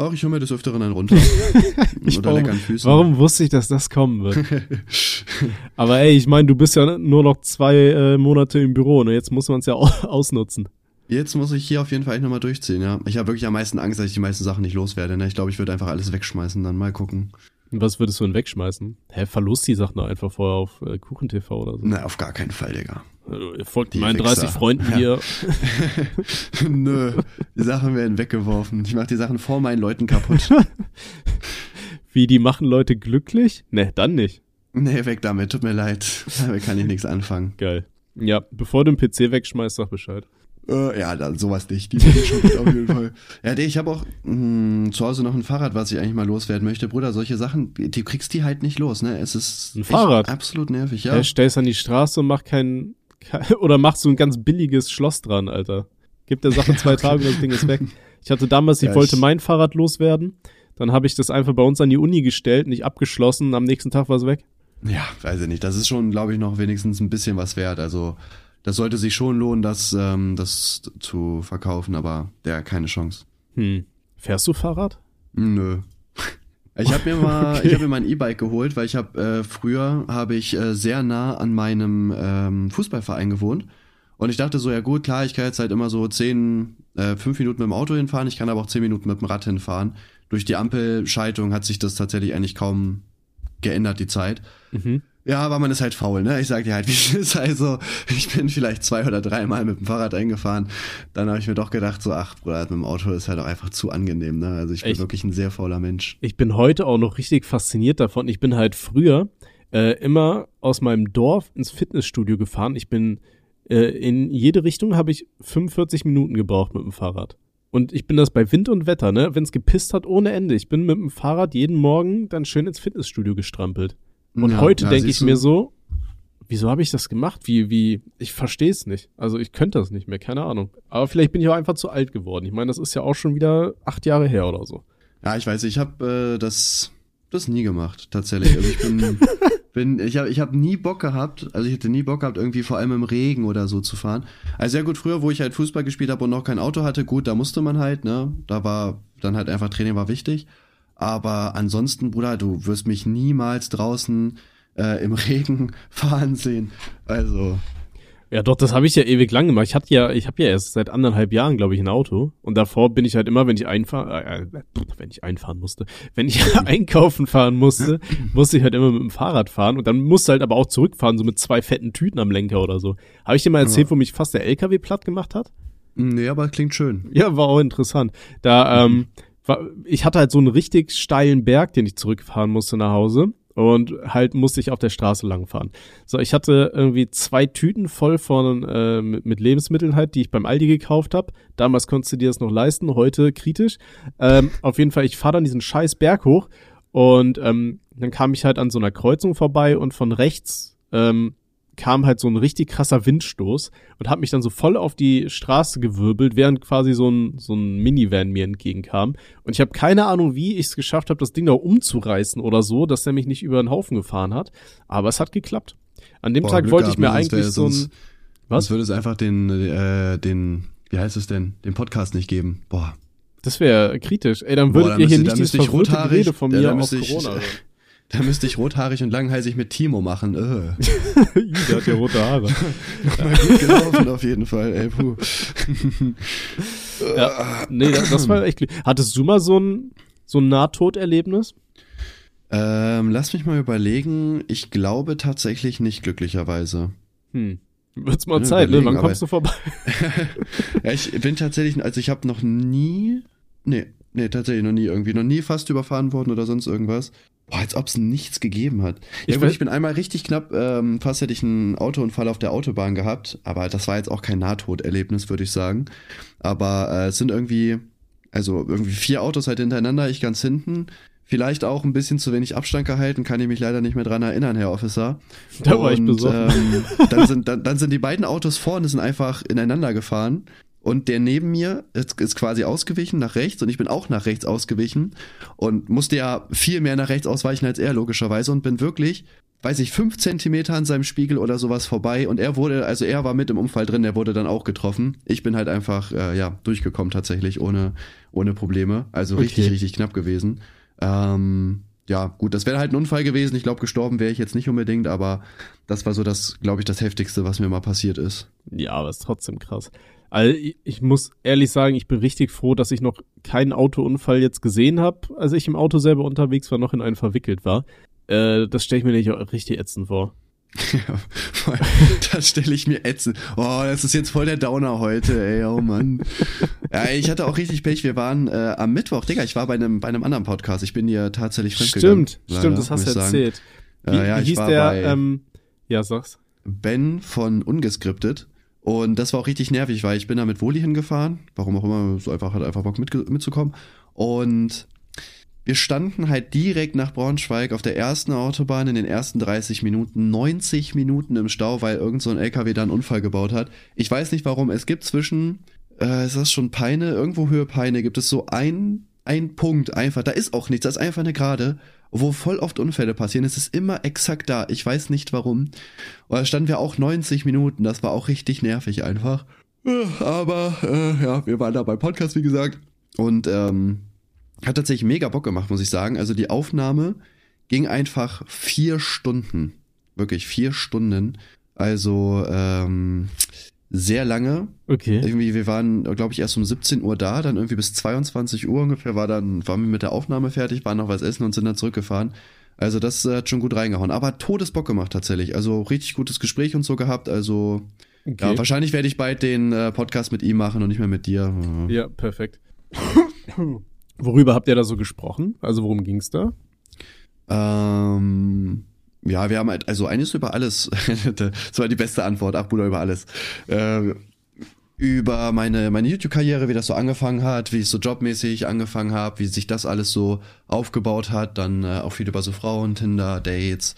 Speaker 2: Ach, ich hole mir des Öfteren einen runter. [laughs]
Speaker 3: Oder warum, Füßen. Warum wusste ich, dass das kommen wird? [laughs] Aber ey, ich meine, du bist ja nur noch zwei äh, Monate im Büro, ne? Jetzt muss man es ja [laughs] ausnutzen.
Speaker 2: Jetzt muss ich hier auf jeden Fall echt nochmal durchziehen, ja. Ich habe wirklich am meisten Angst, dass ich die meisten Sachen nicht loswerde. Ne? Ich glaube, ich würde einfach alles wegschmeißen, dann mal gucken.
Speaker 3: Was würdest du denn wegschmeißen? Hä, verlust die Sachen einfach vorher auf äh, KuchenTV oder so?
Speaker 2: Na, auf gar keinen Fall, Digga.
Speaker 3: Äh, folgt meinen 30 Freunden ja. hier. [laughs]
Speaker 2: Nö, die Sachen werden weggeworfen. Ich mach die Sachen vor meinen Leuten kaputt. [laughs]
Speaker 3: Wie, die machen Leute glücklich? Ne, dann nicht.
Speaker 2: Nee, weg damit, tut mir leid. Damit kann ich nichts anfangen.
Speaker 3: Geil. Ja, bevor du den PC wegschmeißt, sag Bescheid.
Speaker 2: Äh, ja, dann sowas nicht. Die ich schon gut auf jeden Fall. [laughs] Ja, ich habe auch mh, hm, zu Hause noch ein Fahrrad, was ich eigentlich mal loswerden möchte. Bruder, solche Sachen, du kriegst die halt nicht los, ne? Es ist
Speaker 3: ein Fahrrad.
Speaker 2: absolut nervig, ja.
Speaker 3: Er stellst an die Straße und mach keinen [laughs] oder machst so ein ganz billiges Schloss dran, Alter. Gib der Sache [laughs] zwei Tage und das Ding ist weg. Ich hatte damals, ich ja, wollte ich mein Fahrrad loswerden. Dann habe ich das einfach bei uns an die Uni gestellt, nicht abgeschlossen. Am nächsten Tag war es weg.
Speaker 2: Ja, weiß ich nicht. Das ist schon, glaube ich, noch wenigstens ein bisschen was wert. Also das sollte sich schon lohnen, das, ähm, das zu verkaufen, aber der keine Chance.
Speaker 3: Hm. Fährst du Fahrrad?
Speaker 2: Nö. Ich habe mir [laughs] mal, okay. ich habe mir mal ein E-Bike geholt, weil ich habe äh, früher habe ich äh, sehr nah an meinem ähm, Fußballverein gewohnt und ich dachte so, ja gut, klar, ich kann jetzt halt immer so zehn, äh, fünf Minuten mit dem Auto hinfahren, ich kann aber auch zehn Minuten mit dem Rad hinfahren. Durch die Ampelschaltung hat sich das tatsächlich eigentlich kaum geändert, die Zeit. Mhm. Ja, aber man ist halt faul, ne? Ich sag dir halt, [laughs] wie es ist. Also, ich bin vielleicht zwei oder dreimal mit dem Fahrrad eingefahren. Dann habe ich mir doch gedacht, so, ach, Bruder, mit dem Auto ist halt auch einfach zu angenehm, ne? Also ich bin Echt? wirklich ein sehr fauler Mensch.
Speaker 3: Ich bin heute auch noch richtig fasziniert davon. Ich bin halt früher äh, immer aus meinem Dorf ins Fitnessstudio gefahren. Ich bin äh, in jede Richtung habe ich 45 Minuten gebraucht mit dem Fahrrad. Und ich bin das bei Wind und Wetter, ne? Wenn es gepisst hat ohne Ende. Ich bin mit dem Fahrrad jeden Morgen dann schön ins Fitnessstudio gestrampelt. Und ja, heute ja, denke ich mir so, wieso habe ich das gemacht? Wie, wie, ich verstehe es nicht. Also ich könnte das nicht mehr, keine Ahnung. Aber vielleicht bin ich auch einfach zu alt geworden. Ich meine, das ist ja auch schon wieder acht Jahre her oder so.
Speaker 2: Ja, ich weiß, ich habe äh, das, das nie gemacht, tatsächlich. Also ich bin, [laughs] bin ich habe ich hab nie Bock gehabt, also ich hätte nie Bock gehabt, irgendwie vor allem im Regen oder so zu fahren. Also ja gut, früher, wo ich halt Fußball gespielt habe und noch kein Auto hatte, gut, da musste man halt, ne? Da war dann halt einfach Training war wichtig. Aber ansonsten, Bruder, du wirst mich niemals draußen äh, im [laughs] Regen fahren sehen. Also.
Speaker 3: Ja, doch, das habe ich ja ewig lang gemacht. Ich hatte ja, ich habe ja erst seit anderthalb Jahren, glaube ich, ein Auto. Und davor bin ich halt immer, wenn ich einfahren, äh, äh, wenn ich einfahren musste, wenn ich [laughs] einkaufen fahren musste, musste ich halt immer mit dem Fahrrad fahren. Und dann musste halt aber auch zurückfahren, so mit zwei fetten Tüten am Lenker oder so. Habe ich dir mal erzählt, ja. wo mich fast der LKW platt gemacht hat?
Speaker 2: Nee, aber klingt schön.
Speaker 3: Ja, war auch interessant. Da, ähm, ich hatte halt so einen richtig steilen Berg, den ich zurückfahren musste nach Hause und halt musste ich auf der Straße langfahren. So, ich hatte irgendwie zwei Tüten voll von äh, mit, mit Lebensmitteln halt, die ich beim Aldi gekauft habe. Damals konntest du dir das noch leisten, heute kritisch. Ähm, auf jeden Fall, ich fahre dann diesen scheiß Berg hoch und ähm, dann kam ich halt an so einer Kreuzung vorbei und von rechts ähm, kam halt so ein richtig krasser Windstoß und hat mich dann so voll auf die Straße gewirbelt, während quasi so ein, so ein Minivan mir entgegenkam. Und ich habe keine Ahnung, wie ich es geschafft habe, das Ding da umzureißen oder so, dass der mich nicht über den Haufen gefahren hat. Aber es hat geklappt. An dem Boah, Tag Glück wollte ich mir eigentlich so ein...
Speaker 2: Was? Sonst würde es einfach den, äh, den wie heißt es denn, den Podcast nicht geben. Boah.
Speaker 3: Das wäre kritisch. Ey, dann würdet Boah, ihr hier nicht dieses verwirrte Gerede von mir auf
Speaker 2: ich,
Speaker 3: Corona hören.
Speaker 2: Da müsste ich rothaarig und langhalsig mit Timo machen. Äh. [laughs]
Speaker 3: der hat ja rote Haare. [laughs]
Speaker 2: Mal gut gelaufen auf jeden Fall, ey, puh.
Speaker 3: ja, nee, das, das war echt. Hattest du mal so ein, so ein Nahtoderlebnis?
Speaker 2: Ähm, lass mich mal überlegen. Ich glaube tatsächlich nicht, glücklicherweise.
Speaker 3: Hm. Wird's mal ja, Zeit, ne? Wann kommst du vorbei? [laughs]
Speaker 2: ja, ich bin tatsächlich, also ich habe noch nie, nee, nee, tatsächlich noch nie irgendwie, noch nie fast überfahren worden oder sonst irgendwas. Boah, als ob es nichts gegeben hat. Ich, ja, gut, ich bin einmal richtig knapp, ähm, fast hätte ich einen Autounfall auf der Autobahn gehabt, aber das war jetzt auch kein Nahtoderlebnis, würde ich sagen. Aber äh, es sind irgendwie, also irgendwie vier Autos halt hintereinander, ich ganz hinten. Vielleicht auch ein bisschen zu wenig Abstand gehalten, kann ich mich leider nicht mehr dran erinnern, Herr Officer.
Speaker 3: Da war ich besoffen.
Speaker 2: Ähm, dann, sind, dann, dann sind die beiden Autos vorne sind einfach ineinander gefahren und der neben mir ist, ist, quasi ausgewichen nach rechts und ich bin auch nach rechts ausgewichen und musste ja viel mehr nach rechts ausweichen als er logischerweise und bin wirklich, weiß ich, fünf Zentimeter an seinem Spiegel oder sowas vorbei und er wurde, also er war mit im Unfall drin, der wurde dann auch getroffen. Ich bin halt einfach, äh, ja, durchgekommen tatsächlich ohne, ohne Probleme. Also okay. richtig, richtig knapp gewesen. Ähm, ja, gut, das wäre halt ein Unfall gewesen. Ich glaube, gestorben wäre ich jetzt nicht unbedingt, aber das war so das, glaube ich, das Heftigste, was mir mal passiert ist.
Speaker 3: Ja, aber ist trotzdem krass. Also ich muss ehrlich sagen, ich bin richtig froh, dass ich noch keinen Autounfall jetzt gesehen habe, als ich im Auto selber unterwegs war, noch in einen verwickelt war. Äh, das stelle ich mir nicht richtig ätzend vor.
Speaker 2: Ja, [laughs] das stelle ich mir ätzend. Oh, das ist jetzt voll der Downer heute, ey, oh Mann. [laughs] Ja, ich hatte auch richtig Pech. Wir waren äh, am Mittwoch, Digga, ich war bei einem, bei einem anderen Podcast. Ich bin hier tatsächlich
Speaker 3: fremdgegangen. Stimmt, leider, stimmt, das hast du erzählt. Wie, äh, ja, wie hieß der, ähm, ja, sag's.
Speaker 2: Ben von Ungeskriptet. Und das war auch richtig nervig, weil ich bin da mit Woli hingefahren. Warum auch immer, so einfach hat einfach Bock mit, mitzukommen. Und wir standen halt direkt nach Braunschweig auf der ersten Autobahn in den ersten 30 Minuten, 90 Minuten im Stau, weil irgend so ein LKW da einen Unfall gebaut hat. Ich weiß nicht warum. Es gibt zwischen, äh, ist das schon Peine, irgendwo Höhe Peine, gibt es so ein, ein Punkt einfach. Da ist auch nichts, das ist einfach eine Gerade, wo voll oft Unfälle passieren. Es ist immer exakt da. Ich weiß nicht warum. Und da standen wir auch 90 Minuten. Das war auch richtig nervig einfach. Aber, äh, ja, wir waren da beim Podcast, wie gesagt. Und, ähm, hat tatsächlich mega Bock gemacht, muss ich sagen. Also die Aufnahme ging einfach vier Stunden. Wirklich vier Stunden. Also ähm, sehr lange.
Speaker 3: Okay.
Speaker 2: Irgendwie, wir waren, glaube ich, erst um 17 Uhr da, dann irgendwie bis 22 Uhr ungefähr war dann, waren wir mit der Aufnahme fertig, waren noch was essen und sind dann zurückgefahren. Also das äh, hat schon gut reingehauen. Aber Todesbock gemacht tatsächlich. Also richtig gutes Gespräch und so gehabt. Also okay. ja, wahrscheinlich werde ich bald den äh, Podcast mit ihm machen und nicht mehr mit dir.
Speaker 3: Ja, perfekt. Worüber habt ihr da so gesprochen? Also worum ging's da?
Speaker 2: Ähm, ja, wir haben halt, also eines über alles. [laughs] das war die beste Antwort, ach Bruder, über alles. Äh, über meine, meine YouTube-Karriere, wie das so angefangen hat, wie ich so jobmäßig angefangen habe, wie sich das alles so aufgebaut hat. Dann äh, auch viel über so Frauen, Tinder, Dates,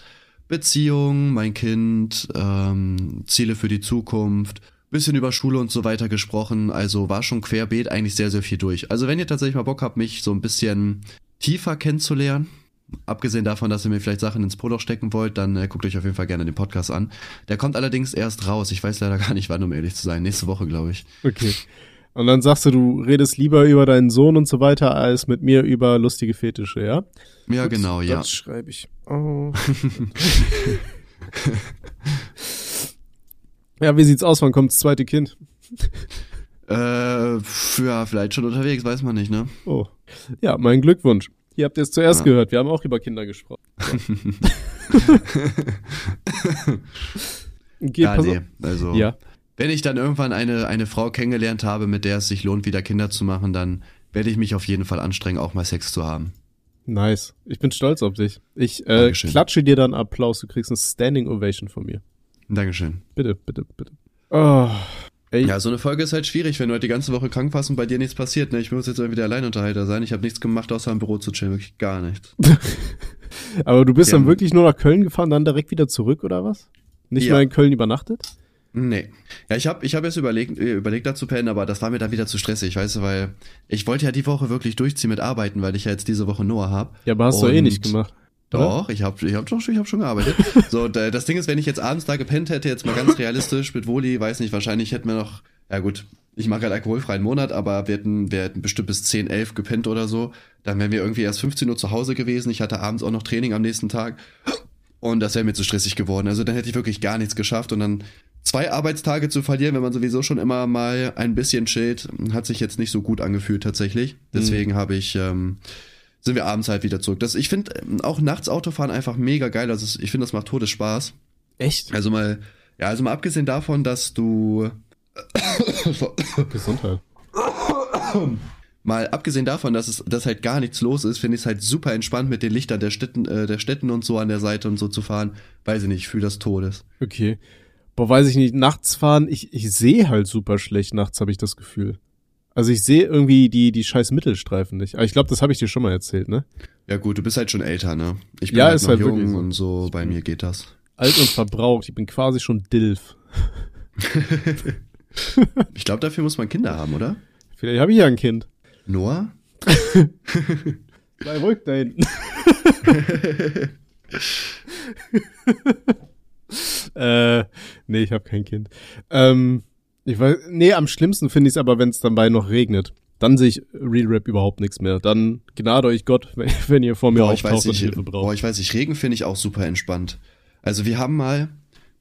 Speaker 2: Beziehungen, mein Kind, ähm, Ziele für die Zukunft bisschen über Schule und so weiter gesprochen. Also war schon querbeet eigentlich sehr, sehr viel durch. Also wenn ihr tatsächlich mal Bock habt, mich so ein bisschen tiefer kennenzulernen, abgesehen davon, dass ihr mir vielleicht Sachen ins Poloch stecken wollt, dann äh, guckt euch auf jeden Fall gerne den Podcast an. Der kommt allerdings erst raus. Ich weiß leider [laughs] gar nicht, wann, um ehrlich zu sein. Nächste Woche, glaube ich.
Speaker 3: Okay. Und dann sagst du, du redest lieber über deinen Sohn und so weiter, als mit mir über lustige Fetische, ja?
Speaker 2: Ja, Gut, genau, ja.
Speaker 3: Das schreibe ich. Oh. [laughs] Ja, wie sieht's aus? Wann kommt das zweite Kind?
Speaker 2: äh, ja, vielleicht schon unterwegs, weiß man nicht, ne?
Speaker 3: Oh. Ja, mein Glückwunsch. Ihr habt es zuerst ja. gehört. Wir haben auch über Kinder gesprochen. [laughs]
Speaker 2: okay, ja, nee. Also, ja. wenn ich dann irgendwann eine, eine Frau kennengelernt habe, mit der es sich lohnt, wieder Kinder zu machen, dann werde ich mich auf jeden Fall anstrengen, auch mal Sex zu haben.
Speaker 3: Nice. Ich bin stolz auf dich. Ich äh, klatsche dir dann Applaus. Du kriegst eine Standing Ovation von mir.
Speaker 2: Dankeschön.
Speaker 3: Bitte, bitte, bitte. Oh,
Speaker 2: ey. Ja, so eine Folge ist halt schwierig, wenn du halt die ganze Woche krank warst und bei dir nichts passiert. Ne? Ich muss jetzt irgendwie der Alleinunterhalter sein. Ich habe nichts gemacht, außer im Büro zu chillen. Wirklich gar nichts. [laughs]
Speaker 3: Aber du bist ja. dann wirklich nur nach Köln gefahren, dann direkt wieder zurück, oder was? Nicht ja. mal in Köln übernachtet?
Speaker 2: Nee. Ja, ich habe ich hab jetzt überlegt, äh, überlegt da zu pennen, aber das war mir dann wieder zu stressig, weißt du, weil ich wollte ja die Woche wirklich durchziehen mit Arbeiten, weil ich ja jetzt diese Woche Noah habe.
Speaker 3: Ja, aber hast du eh nicht gemacht.
Speaker 2: Doch, ich habe ich hab schon, ich hab schon gearbeitet. [laughs] so, das Ding ist, wenn ich jetzt abends da gepennt hätte, jetzt mal ganz realistisch mit Woli, weiß nicht, wahrscheinlich hätten wir noch, ja gut, ich mache halt alkoholfreien Monat, aber wir hätten, wir hätten bestimmt bis 10, 11 gepennt oder so. Dann wären wir irgendwie erst 15 Uhr zu Hause gewesen. Ich hatte abends auch noch Training am nächsten Tag. Und das wäre mir zu stressig geworden. Also dann hätte ich wirklich gar nichts geschafft. Und dann zwei Arbeitstage zu verlieren, wenn man sowieso schon immer mal ein bisschen chillt, hat sich jetzt nicht so gut angefühlt tatsächlich. Deswegen mhm. habe ich, ähm, sind wir abends halt wieder zurück. Das, ich finde ähm, auch nachts Autofahren einfach mega geil. Also ich finde, das macht Todesspaß.
Speaker 3: Echt?
Speaker 2: Also mal, ja, also mal abgesehen davon, dass du [coughs]
Speaker 3: Gesundheit.
Speaker 2: Mal abgesehen davon, dass es dass halt gar nichts los ist, finde ich es halt super entspannt mit den Lichtern der Städten, äh, der Städten und so an der Seite und so zu fahren. Weiß ich nicht, ich fühle das Todes.
Speaker 3: Okay. Boah, weiß ich nicht, nachts fahren, ich, ich sehe halt super schlecht nachts, habe ich das Gefühl. Also ich sehe irgendwie die, die scheiß Mittelstreifen nicht. Aber ich glaube, das habe ich dir schon mal erzählt, ne?
Speaker 2: Ja gut, du bist halt schon älter, ne? Ich bin
Speaker 3: ja,
Speaker 2: halt
Speaker 3: ist
Speaker 2: noch
Speaker 3: halt
Speaker 2: jung
Speaker 3: so.
Speaker 2: und so, bei mir geht das.
Speaker 3: Alt und verbraucht, ich bin quasi schon Dilf. [laughs]
Speaker 2: ich glaube, dafür muss man Kinder haben, oder?
Speaker 3: Vielleicht habe ich ja ein Kind.
Speaker 2: Noah?
Speaker 3: Bleib ruhig da hinten. [laughs] [laughs] äh, nee, ich habe kein Kind. Ähm, ich weiß, nee, am schlimmsten finde ich es aber, wenn es dabei noch regnet. Dann sehe ich Real Rap überhaupt nichts mehr. Dann gnade euch Gott, wenn, [laughs] wenn ihr vor mir
Speaker 2: Boah, ich
Speaker 3: auftaucht
Speaker 2: weiß
Speaker 3: und
Speaker 2: nicht,
Speaker 3: Hilfe braucht.
Speaker 2: boah, ich weiß nicht, Regen finde ich auch super entspannt. Also wir haben mal,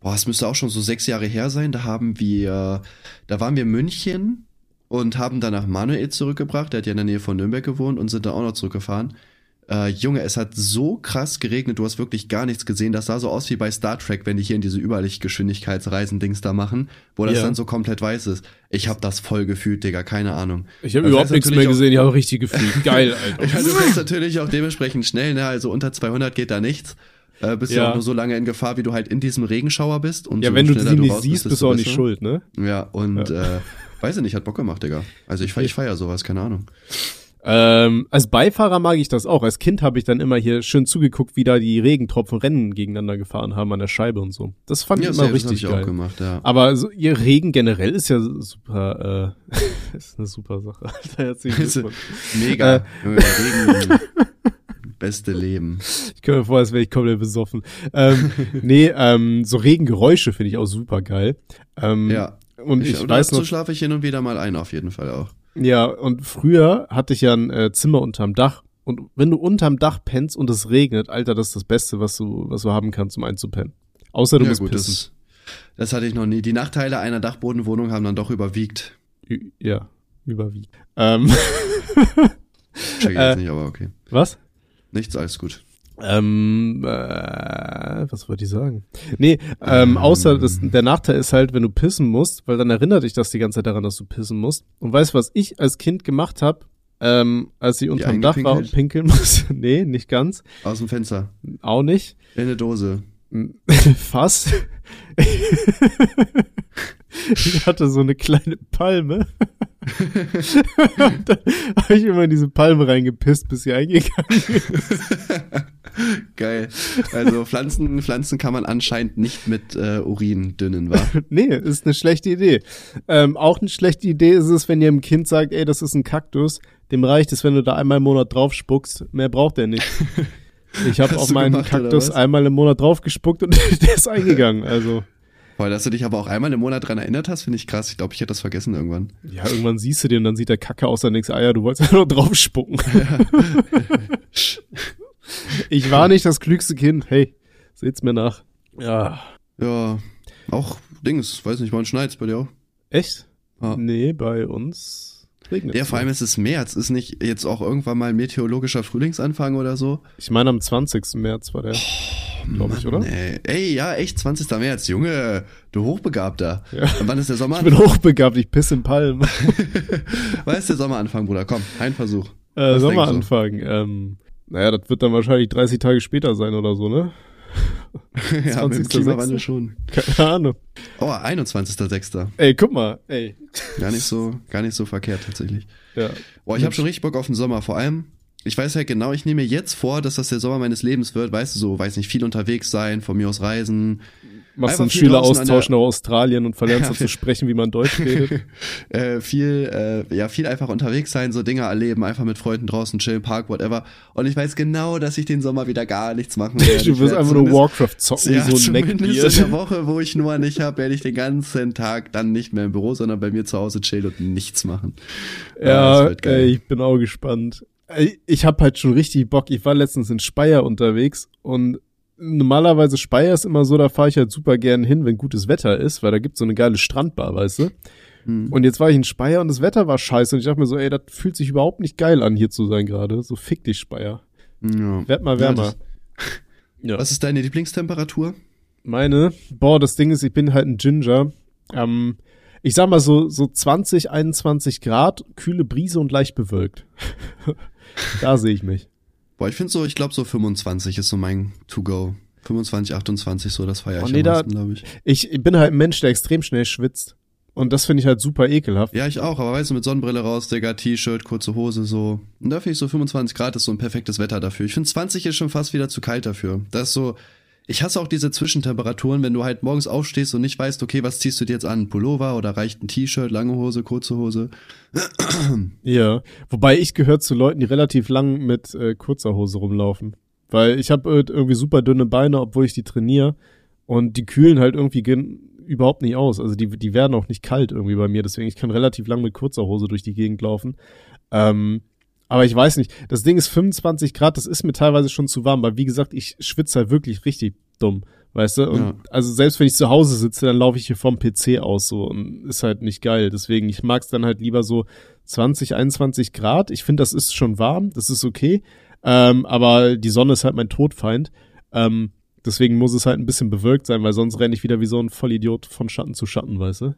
Speaker 2: boah, es müsste auch schon so sechs Jahre her sein, da haben wir, da waren wir in München und haben danach Manuel zurückgebracht, der hat ja in der Nähe von Nürnberg gewohnt und sind da auch noch zurückgefahren. Äh, Junge, es hat so krass geregnet, du hast wirklich gar nichts gesehen. Das sah so aus wie bei Star Trek, wenn die hier in diese Überlichtgeschwindigkeitsreisen-Dings da machen, wo das
Speaker 3: Ja.
Speaker 2: dann so komplett weiß ist. Ich habe das voll gefühlt, Digga, keine Ahnung.
Speaker 3: Ich habe überhaupt nichts mehr gesehen, ich habe richtig gefühlt. [laughs] Geil, Alter.
Speaker 2: Ja, du fährst natürlich auch dementsprechend schnell, ne? Also unter 200 geht da nichts. Äh, bist ja.
Speaker 3: Ja.
Speaker 2: auch nur so lange in Gefahr, wie du halt in diesem Regenschauer bist. Und
Speaker 3: Ja,
Speaker 2: so
Speaker 3: wenn du sie nicht siehst, bist du auch nicht
Speaker 2: besser.
Speaker 3: schuld, ne?
Speaker 2: Ja, und Äh, weiß ich nicht, hat Bock gemacht, Digga. Also ich, ich feier sowas, keine Ahnung.
Speaker 3: Ähm, als Beifahrer mag ich das auch. Als Kind habe ich dann immer hier schön zugeguckt, wie da die Regentropfen Rennen gegeneinander gefahren haben an der Scheibe und so. Das fand ich immer
Speaker 2: das
Speaker 3: richtig
Speaker 2: ich auch
Speaker 3: geil.
Speaker 2: gemacht, ja.
Speaker 3: Aber so, ihr Regen generell ist ja super, äh, [laughs] ist eine super Sache. Alter.
Speaker 2: Mega.
Speaker 3: Äh.
Speaker 2: Regen. [laughs] Beste Leben.
Speaker 3: Ich komme mir vor, als wäre ich komplett besoffen. Ähm, [laughs] nee, ähm, so Regengeräusche finde ich auch super geil. Ähm,
Speaker 2: Ja.
Speaker 3: Und ich,
Speaker 2: Ich,
Speaker 3: weiß
Speaker 2: dazu
Speaker 3: noch,
Speaker 2: schlafe ich hin und wieder mal ein, auf jeden Fall auch.
Speaker 3: Ja, und früher hatte ich ja ein äh, Zimmer unterm Dach. Und wenn du unterm Dach pennst und es regnet, Alter, das ist das Beste, was du, was du haben kannst, um einzupennen. Außer du
Speaker 2: ja,
Speaker 3: musst
Speaker 2: gut,
Speaker 3: pissen.
Speaker 2: das, das hatte ich noch nie. Die Nachteile einer Dachbodenwohnung haben dann doch überwiegt.
Speaker 3: Ü- ja, überwiegend. Ähm,
Speaker 2: Check ich [laughs]
Speaker 3: Äh.
Speaker 2: jetzt nicht, aber okay.
Speaker 3: was?
Speaker 2: Nichts, alles gut.
Speaker 3: Ähm, äh, was wollte ich sagen? Nee, ähm, außer das, der Nachteil ist halt, wenn du pissen musst, weil dann erinnert dich das die ganze Zeit daran, dass du pissen musst. Und weißt du, was ich als Kind gemacht habe, ähm, als ich unterm Dach war und pinkeln [laughs] musste? nee, nicht ganz.
Speaker 2: Aus dem Fenster.
Speaker 3: Auch nicht.
Speaker 2: In eine Dose. [laughs]
Speaker 3: Fast. ich hatte so eine kleine Palme. [laughs] da habe ich immer in diese Palme reingepisst, bis sie eingegangen ist. [laughs]
Speaker 2: Geil. Also Pflanzen, Pflanzen kann man anscheinend nicht mit äh, Urin dünnen, wa? [laughs]
Speaker 3: Nee, ist eine schlechte Idee. Ähm, auch eine schlechte Idee ist es, wenn ihr dem Kind sagt, ey, das ist ein Kaktus, dem reicht es, wenn du da einmal im Monat drauf spuckst, mehr braucht er nicht. [laughs] Ich habe auf meinen
Speaker 2: gemacht,
Speaker 3: Kaktus einmal im Monat drauf gespuckt und der ist eingegangen. Also,
Speaker 2: Boah, dass du dich aber auch einmal im Monat dran erinnert hast, finde ich krass. Ich glaube, ich hätte das vergessen irgendwann.
Speaker 3: ja, irgendwann siehst du den und dann sieht der Kacke aus, dann denkst du, ah ja, du wolltest einfach nur drauf spucken. Ich war nicht das klügste Kind. Hey, seht's mir nach. Ja.
Speaker 2: Ja, auch Dings, weiß nicht, wann schneit's bei dir auch?
Speaker 3: Echt?
Speaker 2: Ja.
Speaker 3: Nee, bei uns regnet
Speaker 2: Ja, vor allem ist es März. Ist nicht jetzt auch irgendwann mal meteorologischer Frühlingsanfang oder so?
Speaker 3: Ich meine, am 20. März war der, glaube ich, oder?
Speaker 2: Nee. Ey, ja, echt, 20. März. Junge, du Hochbegabter.
Speaker 3: Ja.
Speaker 2: Wann ist der Sommer?
Speaker 3: Ich bin hochbegabt, ich piss in Palmen. [laughs]
Speaker 2: wann ist der Sommeranfang, Bruder? Komm, ein Versuch.
Speaker 3: Äh, Sommeranfang. Ähm, naja, das wird dann wahrscheinlich 30 Tage später sein oder so, ne? [laughs]
Speaker 2: ja, mit dem
Speaker 3: 20.06..
Speaker 2: Klimawandel schon.
Speaker 3: Keine Ahnung.
Speaker 2: Oh, 21.06.
Speaker 3: Ey, guck mal, ey.
Speaker 2: Gar nicht so, gar nicht so verkehrt tatsächlich.
Speaker 3: Ja.
Speaker 2: Boah, ich habe schon richtig Bock auf den Sommer. Vor allem, ich weiß halt genau, ich nehme mir jetzt vor, dass das der Sommer meines Lebens wird. Weißt du, so, weiß nicht, viel unterwegs sein, von mir aus reisen,
Speaker 3: Machst einen Schüleraustausch nach Australien und verlernst [laughs] ja, zu sprechen, wie man Deutsch redet. [laughs]
Speaker 2: äh, viel, äh, ja, viel einfach unterwegs sein, so Dinge erleben, einfach mit Freunden draußen chillen, Park, whatever. Und ich weiß genau, dass ich den Sommer wieder gar nichts machen werde.
Speaker 3: du wirst einfach nur Warcraft zocken,
Speaker 2: ja, so ein Neckbeard. in der Woche, wo ich nur nicht habe, werde ich den ganzen Tag dann nicht mehr im Büro, sondern bei mir zu Hause chillen und nichts machen.
Speaker 3: Ja, ey, ich bin auch gespannt. Ich habe halt schon richtig Bock. Ich war letztens in Speyer unterwegs und normalerweise Speyer ist immer so, da fahre ich halt super gern hin, wenn gutes Wetter ist, weil da gibt's so eine geile Strandbar, weißt du? Mhm. Und jetzt war ich in Speyer und das Wetter war scheiße und ich dachte mir so, ey, das fühlt sich überhaupt nicht geil an, hier zu sein gerade. So fick dich, Speyer. Ja. Werd mal wärmer. Ja,
Speaker 2: ja. Was ist deine Lieblingstemperatur?
Speaker 3: Meine? Boah, das Ding ist, ich bin halt ein Ginger. Ähm, ich sag mal so, so 20, 21 Grad, kühle Brise und leicht bewölkt. [laughs] da sehe ich mich.
Speaker 2: Boah, ich finde so, ich glaube so 25 ist so mein To-Go. 25, 28 so, das feiere
Speaker 3: ich nee, am glaube ich. Ich bin halt ein Mensch, der extrem schnell schwitzt. Und das finde ich halt super ekelhaft.
Speaker 2: Ja, ich auch, aber weißt du, mit Sonnenbrille raus, Digga, T-Shirt, kurze Hose, so. Und da finde ich so 25 Grad ist so ein perfektes Wetter dafür. Ich finde 20 ist schon fast wieder zu kalt dafür. Das ist so, ich hasse auch diese Zwischentemperaturen, wenn du halt morgens aufstehst und nicht weißt, okay, was ziehst du dir jetzt an? Pullover oder reicht ein T-Shirt, lange Hose, kurze Hose?
Speaker 3: Ja, wobei ich gehört zu Leuten, die relativ lang mit äh, kurzer Hose rumlaufen. Weil ich habe äh, irgendwie super dünne Beine, obwohl ich die trainiere. Und die kühlen halt irgendwie überhaupt nicht aus. Also die, die werden auch nicht kalt irgendwie bei mir. Deswegen, ich kann relativ lang mit kurzer Hose durch die Gegend laufen. Ähm, aber ich weiß nicht, das Ding ist 25 Grad, das ist mir teilweise schon zu warm, weil wie gesagt, ich schwitze halt wirklich richtig dumm, weißt du? Und ja. also selbst wenn ich zu Hause sitze, dann laufe ich hier vom PC aus so und ist halt nicht geil. Deswegen, ich mag es dann halt lieber so 20, 21 Grad. Ich finde, das ist schon warm, das ist okay. Ähm, aber die Sonne ist halt mein Todfeind. Ähm, deswegen muss es halt ein bisschen bewölkt sein, weil sonst renne ich wieder wie so ein Vollidiot von Schatten zu Schatten, weißt du?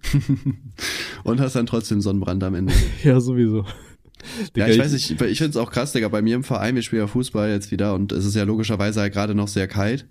Speaker 3: [laughs]
Speaker 2: und hast dann trotzdem Sonnenbrand am Ende. [laughs]
Speaker 3: ja, sowieso.
Speaker 2: Ja, ich weiß nicht, ich, ich finde es auch krass, Digga, bei mir im Verein, wir spielen ja Fußball jetzt wieder und es ist ja logischerweise halt gerade noch sehr kalt.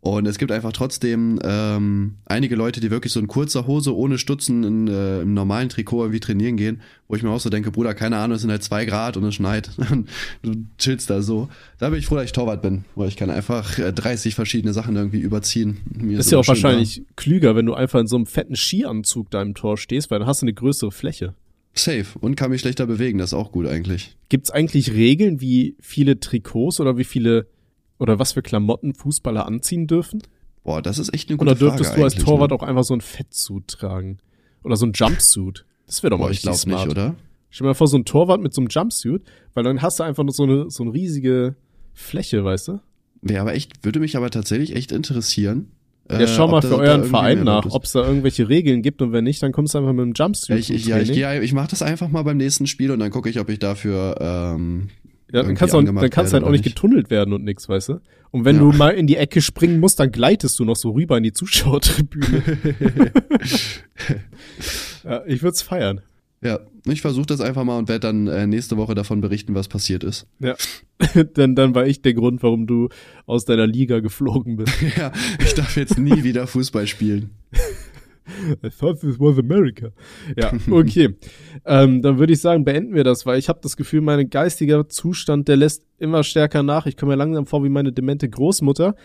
Speaker 2: Und es gibt einfach trotzdem ähm, einige Leute, die wirklich so in kurzer Hose ohne Stutzen in, äh, im normalen Trikot irgendwie trainieren gehen, wo ich mir auch so denke, Bruder, keine Ahnung, es sind halt zwei Grad und es schneit. [laughs] du chillst da so. Da bin ich froh, dass ich Torwart bin, weil ich kann einfach äh, 30 verschiedene Sachen irgendwie überziehen.
Speaker 3: Mir ist, ja auch wahrscheinlich da. klüger, wenn du einfach in so einem fetten Skianzug da im Tor stehst, weil dann hast du eine größere Fläche.
Speaker 2: Safe und kann mich schlechter bewegen, das ist auch gut eigentlich.
Speaker 3: Gibt's eigentlich Regeln, wie viele Trikots oder wie viele oder was für Klamotten Fußballer anziehen dürfen?
Speaker 2: Boah, das ist echt eine gute
Speaker 3: Frage. Oder dürftest
Speaker 2: Frage
Speaker 3: du als Torwart ne? auch einfach so ein Fettsuit tragen? Oder so ein Jumpsuit? Das wäre doch mal Boah,
Speaker 2: ich glaube nicht, oder?
Speaker 3: Stell dir mal vor, so ein Torwart mit so einem Jumpsuit, weil dann hast du einfach nur so eine, so eine riesige Fläche, weißt du?
Speaker 2: Wäre aber echt, würde mich aber tatsächlich echt interessieren.
Speaker 3: Ja, schau äh, mal für euren Verein nach, ob es da irgendwelche Regeln gibt und wenn nicht, dann kommst du einfach mit dem Jumpsuit.
Speaker 2: Ich, ich, ja, ich, ich, ich mache das einfach mal beim nächsten Spiel und dann gucke ich, ob ich dafür ähm,
Speaker 3: ja, dann kannst, auch, dann kannst du halt auch nicht getunnelt werden und nix, weißt du? Und wenn ja. du mal in die Ecke springen musst, dann gleitest du noch so rüber in die Zuschauertribüne. [laughs] [laughs] ja, ich würde es feiern.
Speaker 2: Ja, ich versuche das einfach mal und werde dann äh, nächste Woche davon berichten, was passiert ist.
Speaker 3: Ja, [laughs] denn dann war ich der Grund, warum du aus deiner Liga geflogen bist. [laughs]
Speaker 2: ja, ich darf jetzt nie [laughs] wieder Fußball spielen.
Speaker 3: I thought this was America. Ja, okay. ähm, dann würde ich sagen, beenden wir das, weil ich habe das Gefühl, mein geistiger Zustand, der lässt immer stärker nach. Ich komme mir langsam vor wie meine demente Großmutter.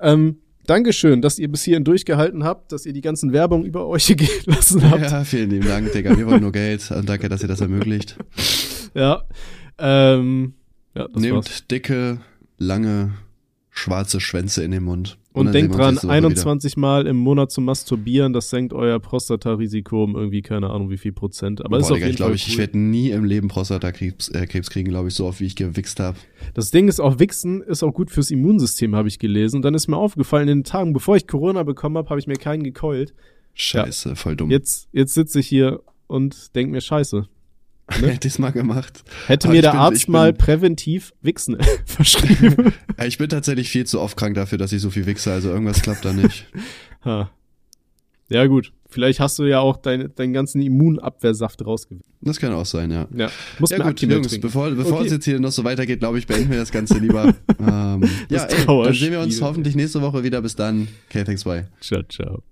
Speaker 3: Ähm, Dankeschön, dass ihr bis hierhin durchgehalten habt, dass ihr die ganzen Werbung über euch [laughs] gehen lassen habt.
Speaker 2: Ja, vielen lieben Dank, Digga. Wir wollen nur Geld. Und danke, dass ihr das ermöglicht.
Speaker 3: Ja. Ähm, ja
Speaker 2: das Nehmt war's. dicke, lange, schwarze Schwänze in den Mund.
Speaker 3: Und, und denkt dran, 21 wieder. Mal im Monat zu masturbieren, das senkt euer Prostatarisiko um irgendwie keine Ahnung wie viel Prozent. Aber Boah, ist auf Digga, jeden
Speaker 2: ich glaube, ich, ich werde nie im Leben Prostatakrebs äh, Krebs kriegen, glaube ich, so oft wie ich gewichst habe.
Speaker 3: Das Ding ist auch, Wichsen ist auch gut fürs Immunsystem, habe ich gelesen. Und dann ist mir aufgefallen, in den Tagen, bevor ich Corona bekommen habe, habe ich mir keinen gekeult.
Speaker 2: Scheiße, ja. voll dumm.
Speaker 3: Jetzt, jetzt sitze ich hier und denk mir Scheiße.
Speaker 2: Ne? Hätte ich mal gemacht.
Speaker 3: Hätte Aber mir der bin, Arzt mal präventiv Wichsen [laughs] verschrieben.
Speaker 2: ich bin tatsächlich viel zu oft krank dafür, dass ich so viel wichse, also irgendwas klappt da nicht. [laughs]
Speaker 3: ha. Ja, gut. Vielleicht hast du ja auch dein, deinen ganzen Immunabwehrsaft rausgewählt.
Speaker 2: Das kann auch sein, ja.
Speaker 3: Ja,
Speaker 2: Muss ja gut, Jungs, trinken. bevor, bevor okay. es jetzt hier noch so weitergeht, glaube ich, beenden wir das Ganze lieber. [laughs] ähm, ja, ey, dann sehen wir uns hoffentlich nächste Woche wieder. Bis dann. Okay, thanks, bye.
Speaker 3: Ciao, ciao.